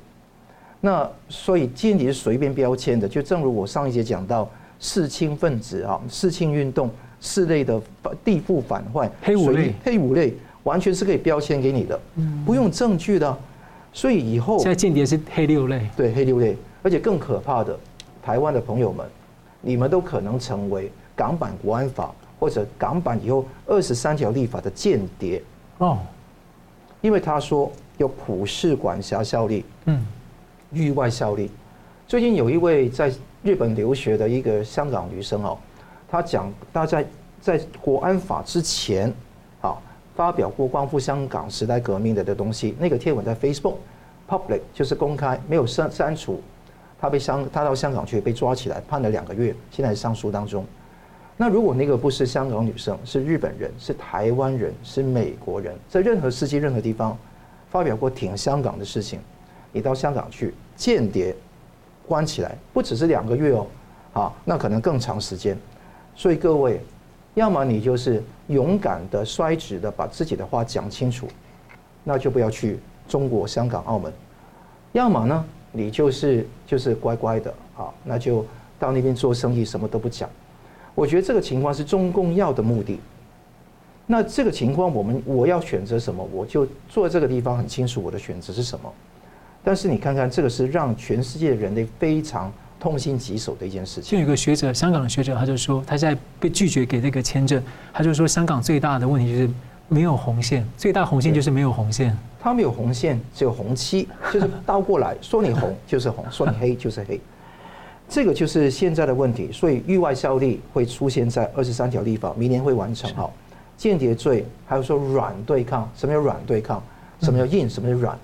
那所以间谍是随便标签的，就正如我上一节讲到四清分子啊，四清运动。四类的地富反坏，黑五类，黑五类完全是可以标签给你的，不用证据的。所以以后现在间谍是黑六类，对黑六类，而且更可怕的，台湾的朋友们，你们都可能成为港版国安法或者港版以后二十三条立法的间谍哦，因为他说有普世管辖效力，嗯，域外效力。最近有一位在日本留学的一个香港女生哦。他讲，他在在国安法之前，啊，发表过光复香港时代革命的的东西。那个贴文在 Facebook public 就是公开，没有删删除。他被香，他到香港去被抓起来，判了两个月，现在上诉当中。那如果那个不是香港女生，是日本人，是台湾人，是美国人，在任何世界任何地方发表过挺香港的事情，你到香港去间谍，关起来，不只是两个月哦，啊，那可能更长时间。所以各位，要么你就是勇敢的、率直的把自己的话讲清楚，那就不要去中国香港、澳门；要么呢，你就是就是乖乖的啊，那就到那边做生意，什么都不讲。我觉得这个情况是中共要的目的。那这个情况，我们我要选择什么，我就坐在这个地方很清楚我的选择是什么。但是你看看，这个是让全世界的人类非常痛心疾首的一件事情。就有个学者，香港的学者，他就说，他现在被拒绝给这个签证，他就说，香港最大的问题就是没有红线，最大红线就是没有红线。他没有红线，只有红漆，就是倒过来说你红就是红，说你黑就是黑。这个就是现在的问题，所以域外效力会出现在二十三条立法，明年会完成哈。间谍罪还有说软对抗，什么叫软对抗？什么叫硬？什么叫软？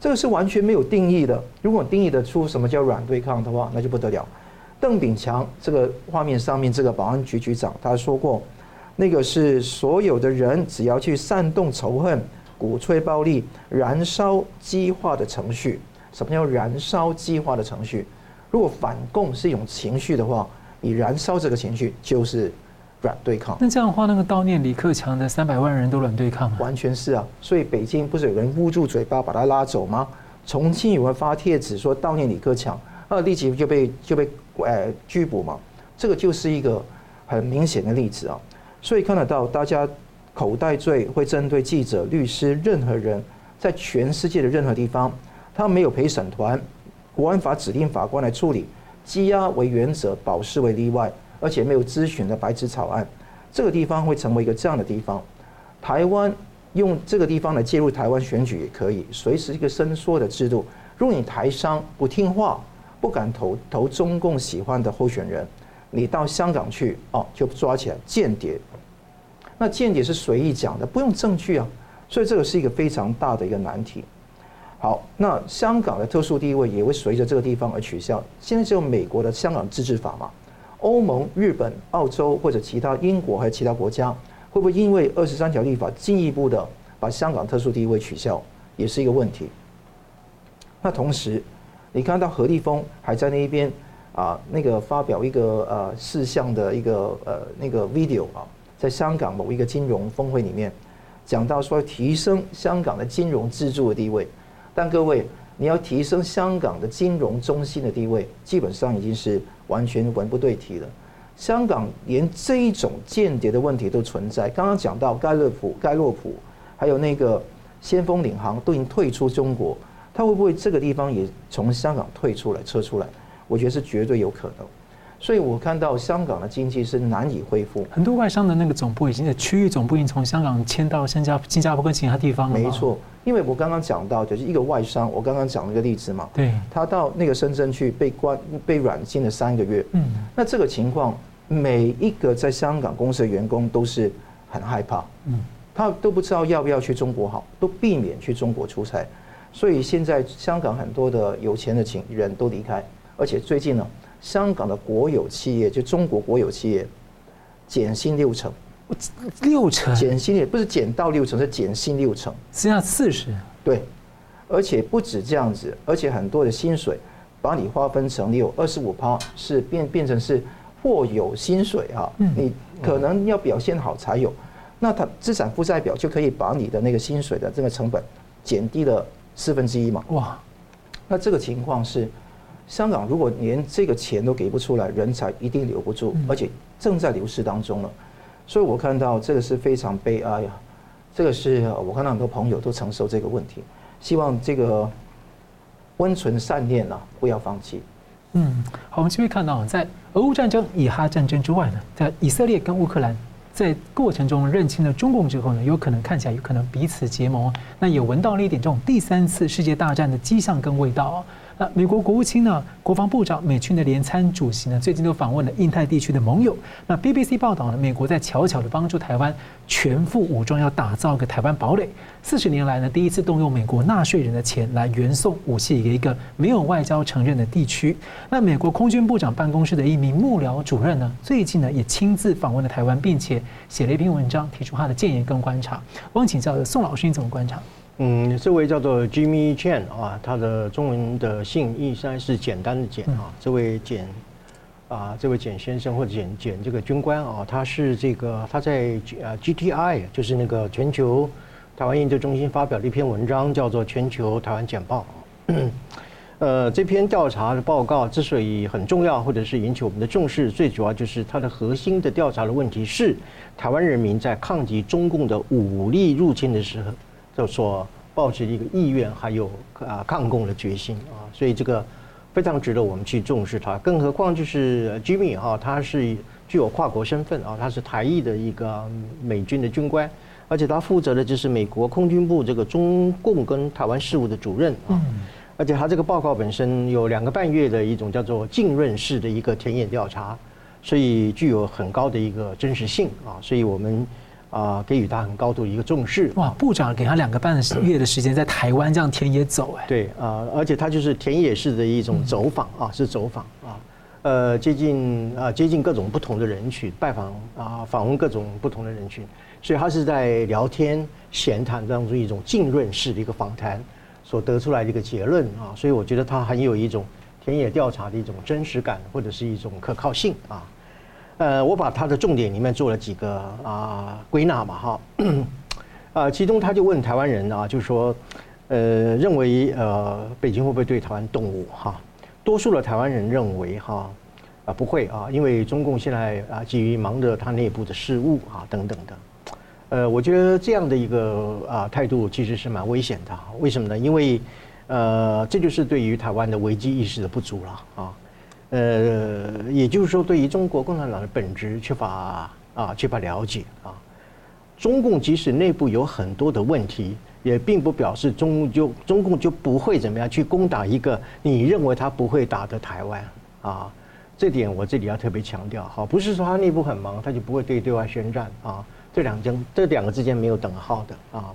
这个是完全没有定义的。如果定义得出什么叫软对抗的话，那就不得了。邓炳强这个画面上面这个保安局局长他说过，那个是所有的人只要去煽动仇恨、鼓吹暴力、燃烧激化的程序。什么叫燃烧激化的程序？如果反共是一种情绪的话，你燃烧这个情绪就是软对抗。那这样的话，那个悼念李克强的三百万人都软对抗吗？完全是啊。所以北京不是有人捂住嘴巴把他拉走吗？重庆有人发帖子说悼念李克强，那立即就被就被呃拘捕嘛。这个就是一个很明显的例子啊。所以看得到，大家口袋罪会针对记者、律师、任何人，在全世界的任何地方，他没有陪审团，国安法指定法官来处理，羁押为原则，保释为例外，而且没有咨询的白纸草案，这个地方会成为一个这样的地方。台湾用这个地方来介入台湾选举也可以，随时一个伸缩的制度。如果你台商不听话，不敢投投中共喜欢的候选人，你到香港去哦，就抓起来间谍。那间谍是随意讲的，不用证据啊，所以这个是一个非常大的一个难题。好，那香港的特殊地位也会随着这个地方而取消。现在只有美国的香港自治法嘛？欧盟、日本、澳洲或者其他英国还有其他国家，会不会因为二十三条立法进一步的把香港特殊地位取消，也是一个问题。那同时，你看到何立峰还在那一边啊，那个发表一个呃事项的一个呃那个 video 啊，在香港某一个金融峰会里面讲到说提升香港的金融支柱的地位。但各位，你要提升香港的金融中心的地位，基本上已经是完全文不对题了。香港连这一种间谍的问题都存在。刚刚讲到盖洛普、盖洛普，还有那个先锋领航都已经退出中国，他会不会这个地方也从香港退出来、撤出来？我觉得是绝对有可能。所以我看到香港的经济是难以恢复，很多外商的那个总部已经在区域总部已经从香港迁到新加新加坡跟其他地方了。没错，因为我刚刚讲到就是一个外商，我刚刚讲了一个例子嘛，对，他到那个深圳去被关被软禁了三个月，嗯，那这个情况每一个在香港公司的员工都是很害怕，嗯，他都不知道要不要去中国好，都避免去中国出差，所以现在香港很多的有钱的请人都离开，而且最近呢。香港的国有企业，就中国国有企业，减薪六成，六成？减薪也不是减到六成，是减薪六成，实际上四十。对，而且不止这样子，而且很多的薪水，把你划分成你有二十五趴是变变成是或有薪水啊，你可能要表现好才有，那他资产负债表就可以把你的那个薪水的这个成本减低了四分之一嘛。哇，那这个情况是。香港如果连这个钱都给不出来，人才一定留不住，而且正在流失当中了。所以我看到这个是非常悲哀啊！这个是我看到很多朋友都承受这个问题。希望这个温存善念啊，不要放弃。嗯，好，我们继续看到，在俄乌战争、以哈战争之外呢，在以色列跟乌克兰在过程中认清了中共之后呢，有可能看起来有可能彼此结盟。那也闻到了一点这种第三次世界大战的迹象跟味道。那美国国务卿呢，国防部长美军的联参主席呢，最近都访问了印太地区的盟友。那 BBC 报道呢，美国在悄悄的帮助台湾全副武装，要打造个台湾堡垒。四十年来呢，第一次动用美国纳税人的钱来援送武器给一个没有外交承认的地区。那美国空军部长办公室的一名幕僚主任呢，最近呢也亲自访问了台湾，并且写了一篇文章，提出他的建言跟观察。我想请教宋老师，你怎么观察？嗯，这位叫做 Jimmy Chan 啊，他的中文的姓应该是简单的简啊。这位简啊，这位简先生或者简简这个军官啊，他是这个他在呃 GTI 就是那个全球台湾研究中心发表了一篇文章，叫做《全球台湾简报》。呃，这篇调查的报告之所以很重要，或者是引起我们的重视，最主要就是它的核心的调查的问题是台湾人民在抗击中共的武力入侵的时候，就说抱持一个意愿，还有啊抗共的决心啊，所以这个非常值得我们去重视它。更何况就是 Jimmy 哈，他是具有跨国身份啊，他是台裔的一个美军的军官，而且他负责的就是美国空军部这个中共跟台湾事务的主任啊。而且他这个报告本身有两个半月的一种叫做浸润式的一个田野调查，所以具有很高的一个真实性啊，所以我们啊给予他很高度的一个重视。哇，部长给他两个半月的时间在台湾这样田野走哎。对啊，而且他就是田野式的一种走访啊，是走访啊，呃，接近啊接近各种不同的人群，拜访啊访问各种不同的人群，所以他是在聊天闲谈当中一种浸润式的一个访谈。所得出来的一个结论啊，所以我觉得他很有一种田野调查的一种真实感，或者是一种可靠性啊。呃，我把它的重点里面做了几个啊归纳嘛哈。啊，其中他就问台湾人啊，就是说，呃，认为呃北京会不会对台湾动武哈？多数的台湾人认为哈啊不会啊，因为中共现在啊急于忙着他内部的事务啊等等的。呃，我觉得这样的一个啊态度其实是蛮危险的。为什么呢？因为，呃，这就是对于台湾的危机意识的不足了啊。呃，也就是说，对于中国共产党的本质缺乏啊缺乏了解啊。中共即使内部有很多的问题，也并不表示中共就中共就不会怎么样去攻打一个你认为他不会打的台湾啊。这点我这里要特别强调哈，不是说他内部很忙，他就不会对对外宣战啊。这两间这两个之间没有等号的啊。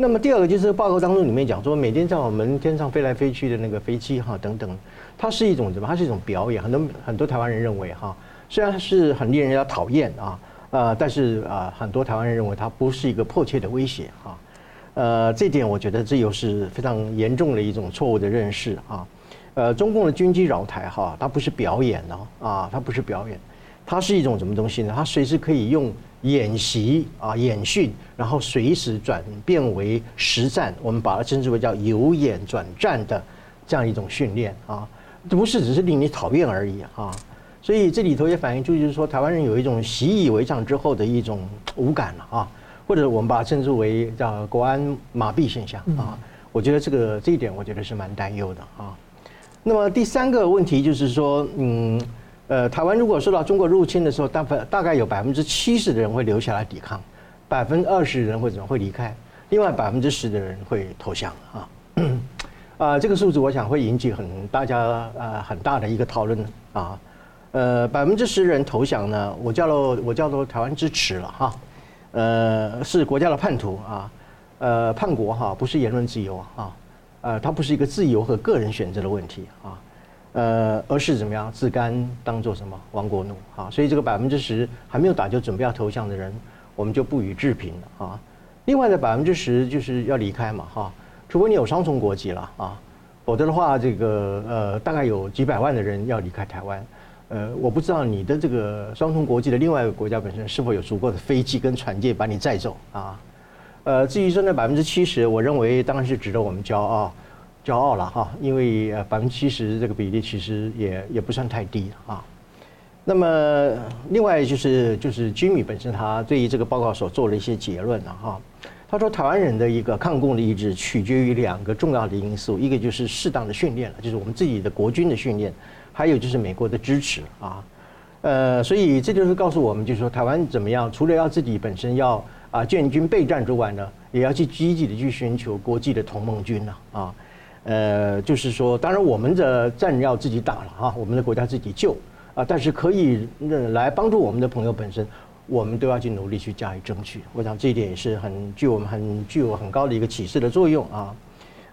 那么第二个就是报告当中里面讲说，每天在我们天上飞来飞去的那个飞机哈等等，它是一种什么？它是一种表演。很多很多台湾人认为哈，虽然是很令人家讨厌啊，呃，但是啊，很多台湾人认为它不是一个迫切的威胁哈。呃，这点我觉得这又是非常严重的一种错误的认识啊。呃，中共的军机扰台哈，它不是表演哦啊，它不是表演，它是一种什么东西呢？它随时可以用。演习啊，演训，然后随时转变为实战，我们把它称之为叫由演转战的这样一种训练啊，不是只是令你讨厌而已啊。所以这里头也反映出就是说，台湾人有一种习以为常之后的一种无感了啊，或者我们把它称之为叫国安麻痹现象啊。我觉得这个这一点，我觉得是蛮担忧的啊。那么第三个问题就是说，嗯。呃，台湾如果受到中国入侵的时候，大概大概有百分之七十的人会留下来抵抗，百分之二十的人会怎么会离开？另外百分之十的人会投降啊。啊，这个数字我想会引起很大家啊很大的一个讨论啊。呃，百分之十人投降呢，我叫做我叫做台湾支持了哈。呃，是国家的叛徒啊，呃，叛国哈，不是言论自由啊，呃，它不是一个自由和个人选择的问题啊。呃，而是怎么样自甘当做什么亡国奴啊？所以这个百分之十还没有打就准备要投降的人，我们就不予置评了啊。另外的百分之十就是要离开嘛哈，除非你有双重国籍了啊，否则的话，这个呃大概有几百万的人要离开台湾。呃，我不知道你的这个双重国籍的另外一个国家本身是否有足够的飞机跟船舰把你载走啊？呃，至于说那百分之七十，我认为当然是值得我们骄傲。骄傲了哈，因为百分之七十这个比例其实也也不算太低啊。那么另外就是就是居米本身他对于这个报告所做的一些结论了哈。他说台湾人的一个抗共的意志取决于两个重要的因素，一个就是适当的训练了，就是我们自己的国军的训练，还有就是美国的支持啊。呃，所以这就是告诉我们，就是说台湾怎么样，除了要自己本身要啊建军备战之外呢，也要去积极的去寻求国际的同盟军呢啊。呃，就是说，当然我们的战要自己打了哈，我们的国家自己救啊，但是可以来帮助我们的朋友本身，我们都要去努力去加以争取。我想这一点也是很具我们很具有很高的一个启示的作用啊。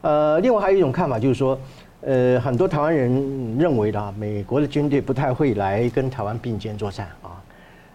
呃，另外还有一种看法就是说，呃，很多台湾人认为的，美国的军队不太会来跟台湾并肩作战啊。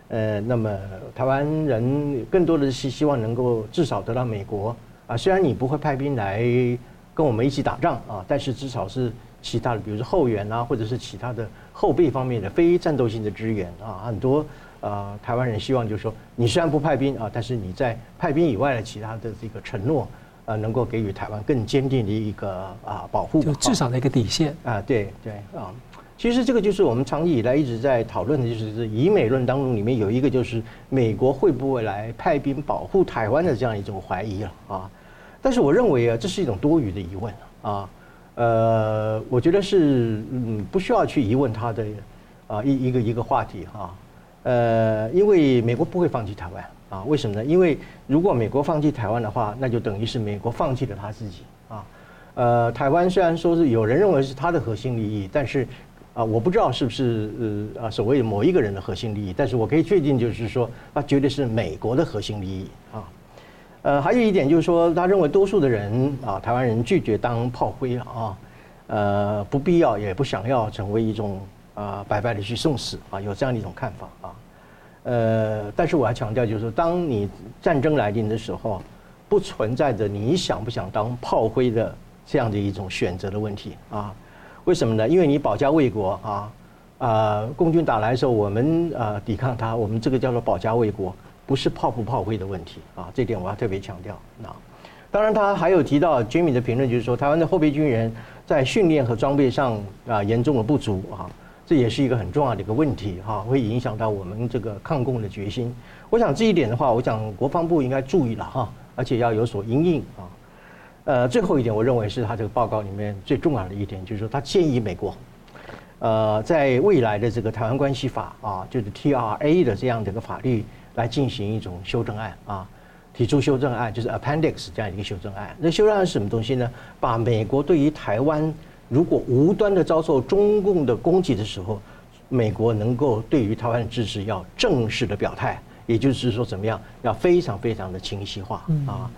呃，那么台湾人更多的是希望能够至少得到美国啊，虽然你不会派兵来。跟我们一起打仗啊，但是至少是其他的，比如说后援啊，或者是其他的后备方面的非战斗性的支援啊，很多呃台湾人希望就是说，你虽然不派兵啊，但是你在派兵以外的其他的这个承诺呃能够给予台湾更坚定的一个啊保护，就至少的一个底线啊，对对啊。其实这个就是我们长期以来一直在讨论的，就是以美论当中里面有一个就是美国会不会来派兵保护台湾的这样一种怀疑了啊。但是我认为啊，这是一种多余的疑问啊。呃，我觉得是嗯不需要去疑问他的啊一一个一个话题哈。呃，因为美国不会放弃台湾啊。为什么呢？因为如果美国放弃台湾的话，那就等于是美国放弃了他自己啊。呃，台湾虽然说是有人认为是他的核心利益，但是。啊，我不知道是不是呃啊所谓某一个人的核心利益，但是我可以确定就是说，啊，绝对是美国的核心利益啊。呃，还有一点就是说，他认为多数的人啊，台湾人拒绝当炮灰啊，呃，不必要也不想要成为一种啊白白的去送死啊，有这样的一种看法啊。呃，但是我要强调就是说，当你战争来临的时候，不存在着你想不想当炮灰的这样的一种选择的问题啊。为什么呢？因为你保家卫国啊，啊，共军打来的时候，我们呃抵抗他，我们这个叫做保家卫国，不是炮不炮灰的问题啊，这点我要特别强调。那当然，他还有提到 Jimmy 的评论，就是说台湾的后备军人在训练和装备上啊严重的不足啊，这也是一个很重要的一个问题哈，会影响到我们这个抗共的决心。我想这一点的话，我想国防部应该注意了哈，而且要有所因应啊。呃，最后一点，我认为是他这个报告里面最重要的一点，就是说他建议美国，呃，在未来的这个台湾关系法啊，就是 TRA 的这样的一个法律来进行一种修正案啊，提出修正案，就是 Appendix 这样一个修正案。那修正案是什么东西呢？把美国对于台湾如果无端的遭受中共的攻击的时候，美国能够对于台湾的支持要正式的表态，也就是说怎么样，要非常非常的清晰化啊。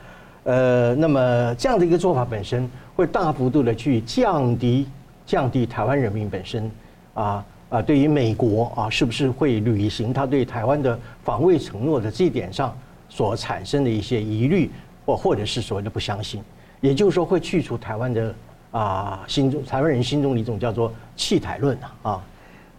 呃，那么这样的一个做法本身会大幅度的去降低降低台湾人民本身啊啊对于美国啊是不是会履行他对台湾的防卫承诺的这一点上所产生的一些疑虑或或者是所谓的不相信，也就是说会去除台湾的啊心中台湾人心中的一种叫做弃台论啊。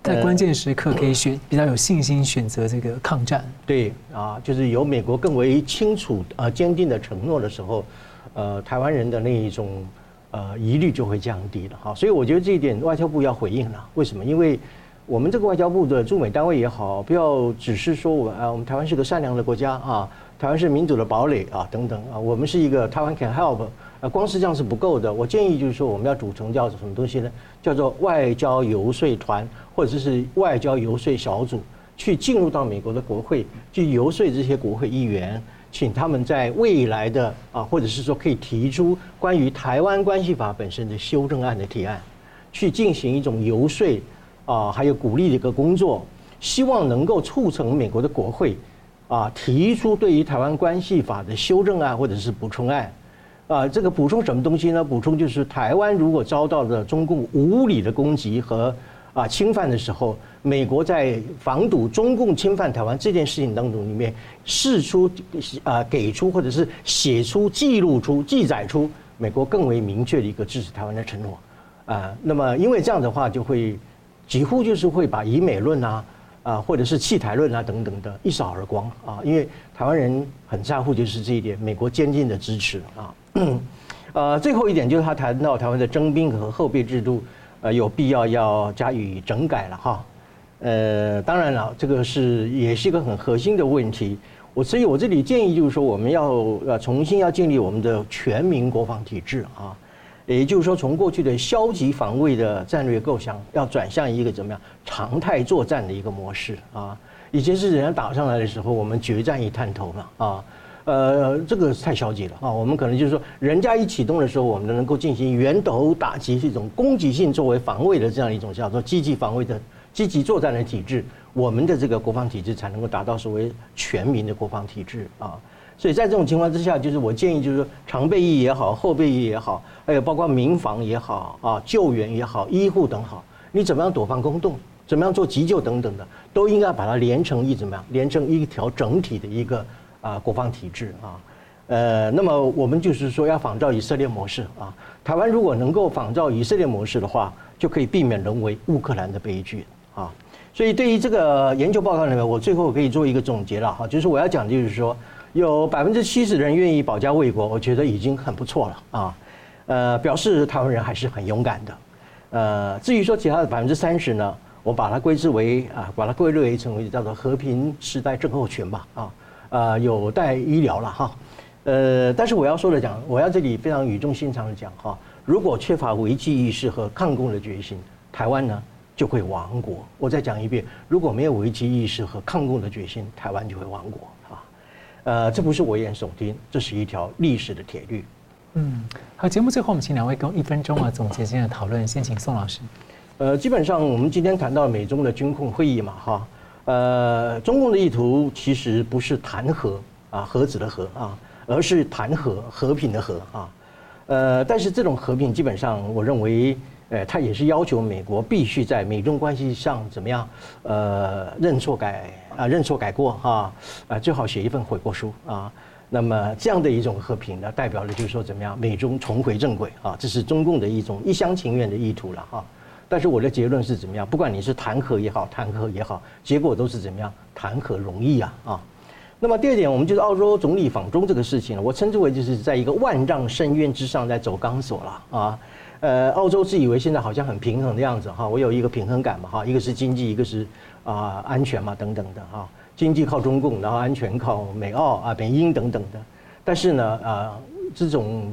在关键时刻可以选比较有信心选择这个抗战。对啊，就是有美国更为清楚呃坚定的承诺的时候，呃，台湾人的那一种呃疑虑就会降低了哈。所以我觉得这一点外交部要回应了。为什么？因为我们这个外交部的驻美单位也好，不要只是说我啊，我们台湾是个善良的国家啊，台湾是民主的堡垒啊等等啊，我们是一个台湾 can help。啊，光是这样是不够的。我建议就是说，我们要组成叫做什么东西呢？叫做外交游说团，或者是外交游说小组，去进入到美国的国会，去游说这些国会议员，请他们在未来的啊，或者是说可以提出关于台湾关系法本身的修正案的提案，去进行一种游说啊，还有鼓励的一个工作，希望能够促成美国的国会啊提出对于台湾关系法的修正案或者是补充案。啊，这个补充什么东西呢？补充就是台湾如果遭到了中共无理的攻击和啊侵犯的时候，美国在防堵中共侵犯台湾这件事情当中里面，释出啊给出或者是写出记录出记载出美国更为明确的一个支持台湾的承诺啊。那么因为这样的话，就会几乎就是会把以美论啊。啊，或者是弃台论啊等等的，一扫而光啊！因为台湾人很在乎就是这一点，美国坚定的支持啊。呃，最后一点就是他谈到台湾的征兵和后备制度，呃，有必要要加以整改了哈。呃，当然了，这个是也是一个很核心的问题。我所以，我这里建议就是说，我们要呃重新要建立我们的全民国防体制啊。也就是说，从过去的消极防卫的战略构想，要转向一个怎么样常态作战的一个模式啊？以前是人家打上来的时候，我们决战一探头嘛啊，呃，这个太消极了啊。我们可能就是说，人家一启动的时候，我们能够进行源头打击，是一种攻击性作为防卫的这样一种叫做积极防卫的积极作战的体制，我们的这个国防体制才能够达到所谓全民的国防体制啊。所以在这种情况之下，就是我建议，就是说常备役也好，后备役也好，还有包括民防也好啊，救援也好，医护等好，你怎么样躲防空洞，怎么样做急救等等的，都应该把它连成一怎么样，连成一条整体的一个啊国防体制啊。呃，那么我们就是说要仿照以色列模式啊，台湾如果能够仿照以色列模式的话，就可以避免沦为乌克兰的悲剧啊。所以对于这个研究报告里面，我最后可以做一个总结了哈，就是我要讲的就是说。有百分之七十的人愿意保家卫国，我觉得已经很不错了啊。呃，表示台湾人还是很勇敢的。呃，至于说其他的百分之三十呢，我把它归之为啊，把它归类为成为叫做和平时代症候群吧啊，呃，有待医疗了哈。呃，但是我要说的讲，我要这里非常语重心长的讲哈，如果缺乏危机意识和抗共的决心，台湾呢就会亡国。我再讲一遍，如果没有危机意识和抗共的决心，台湾就会亡国啊。呃，这不是危言耸听，这是一条历史的铁律。嗯，好，节目最后我们请两位给我一分钟啊总结今天的讨论，先请宋老师。呃，基本上我们今天谈到美中的军控会议嘛哈，呃，中共的意图其实不是谈和啊，核子的核啊。而是谈和和平的和啊，呃，但是这种和平基本上，我认为，呃，他也是要求美国必须在美中关系上怎么样，呃，认错改啊，认错改过哈，啊，最好写一份悔过书啊。那么这样的一种和平呢，代表了就是说怎么样，美中重回正轨啊，这是中共的一种一厢情愿的意图了哈。但是我的结论是怎么样？不管你是谈和也好，谈和也好，结果都是怎么样？谈和容易啊啊。那么第二点，我们就是澳洲总理访中这个事情，我称之为就是在一个万丈深渊之上在走钢索了啊。呃，澳洲自以为现在好像很平衡的样子哈，我有一个平衡感嘛哈，一个是经济，一个是啊安全嘛等等的哈。经济靠中共，然后安全靠美澳啊、美英等等的。但是呢啊，这种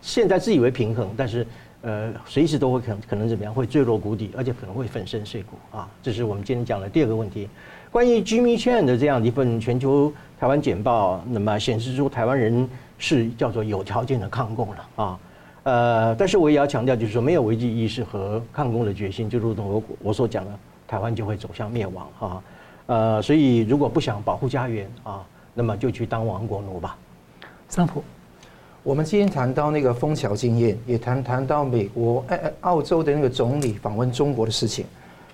现在自以为平衡，但是呃随时都会可能可能怎么样会坠落谷底，而且可能会粉身碎骨啊。这是我们今天讲的第二个问题。关于 Jimmy Chan 的这样一份全球台湾简报，那么显示出台湾人是叫做有条件的抗共了啊，呃，但是我也要强调，就是说没有危机意识和抗共的决心，就如同我我所讲的，台湾就会走向灭亡啊，呃，所以如果不想保护家园啊，那么就去当亡国奴吧。桑普，我们今天谈到那个枫桥经验，也谈谈到美国、哎哎澳洲的那个总理访问中国的事情，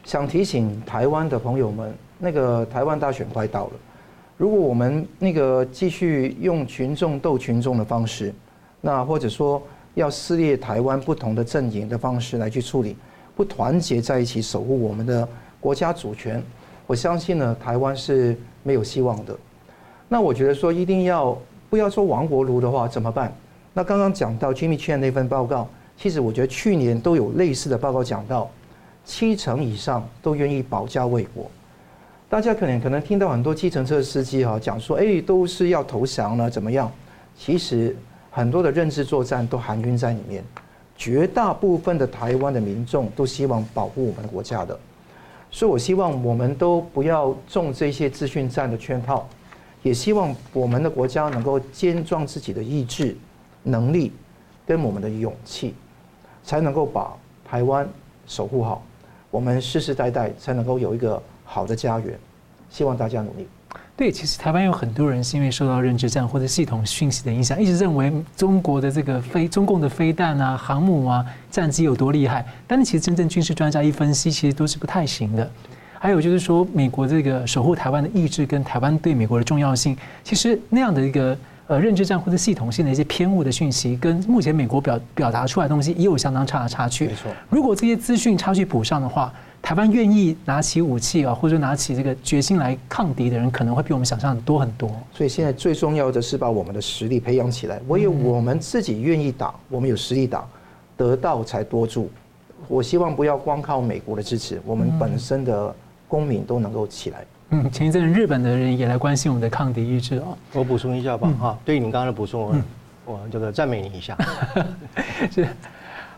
想提醒台湾的朋友们。那个台湾大选快到了，如果我们那个继续用群众斗群众的方式，那或者说要撕裂台湾不同的阵营的方式来去处理，不团结在一起守护我们的国家主权，我相信呢，台湾是没有希望的。那我觉得说一定要不要说亡国奴的话怎么办？那刚刚讲到 Jimmy Chan 那份报告，其实我觉得去年都有类似的报告讲到，七成以上都愿意保家卫国。大家可能可能听到很多计程车司机哈讲说，哎，都是要投降了，怎么样？其实很多的认知作战都含蕴在里面。绝大部分的台湾的民众都希望保护我们国家的，所以我希望我们都不要中这些资讯战的圈套，也希望我们的国家能够坚壮自己的意志、能力跟我们的勇气，才能够把台湾守护好，我们世世代代才能够有一个。好的家园，希望大家努力。对，其实台湾有很多人是因为受到认知战或者系统讯息的影响，一直认为中国的这个飞中共的飞弹啊、航母啊、战机有多厉害。但是其实真正军事专家一分析，其实都是不太行的。还有就是说，美国这个守护台湾的意志跟台湾对美国的重要性，其实那样的一个呃认知战或者系统性的一些偏误的讯息，跟目前美国表表达出来的东西也有相当差的差距。没错，如果这些资讯差距补上的话。台湾愿意拿起武器啊，或者拿起这个决心来抗敌的人，可能会比我们想象的多很多。所以现在最重要的是把我们的实力培养起来。唯有我们自己愿意打，我们有实力打，得到才多助。我希望不要光靠美国的支持，我们本身的公民都能够起来。嗯，前一阵日本的人也来关心我们的抗敌意志哦。我补充一下吧，哈，对于您刚刚的补充，我我这个赞美你一下。是。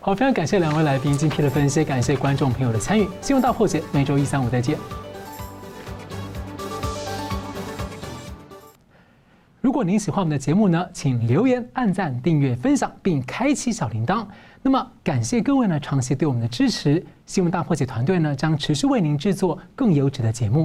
好，非常感谢两位来宾精辟的分析，感谢观众朋友的参与。新闻大破解，每周一、三、五再见。如果您喜欢我们的节目呢，请留言、按赞、订阅、分享，并开启小铃铛。那么，感谢各位呢长期对我们的支持。新闻大破解团队呢将持续为您制作更优质的节目。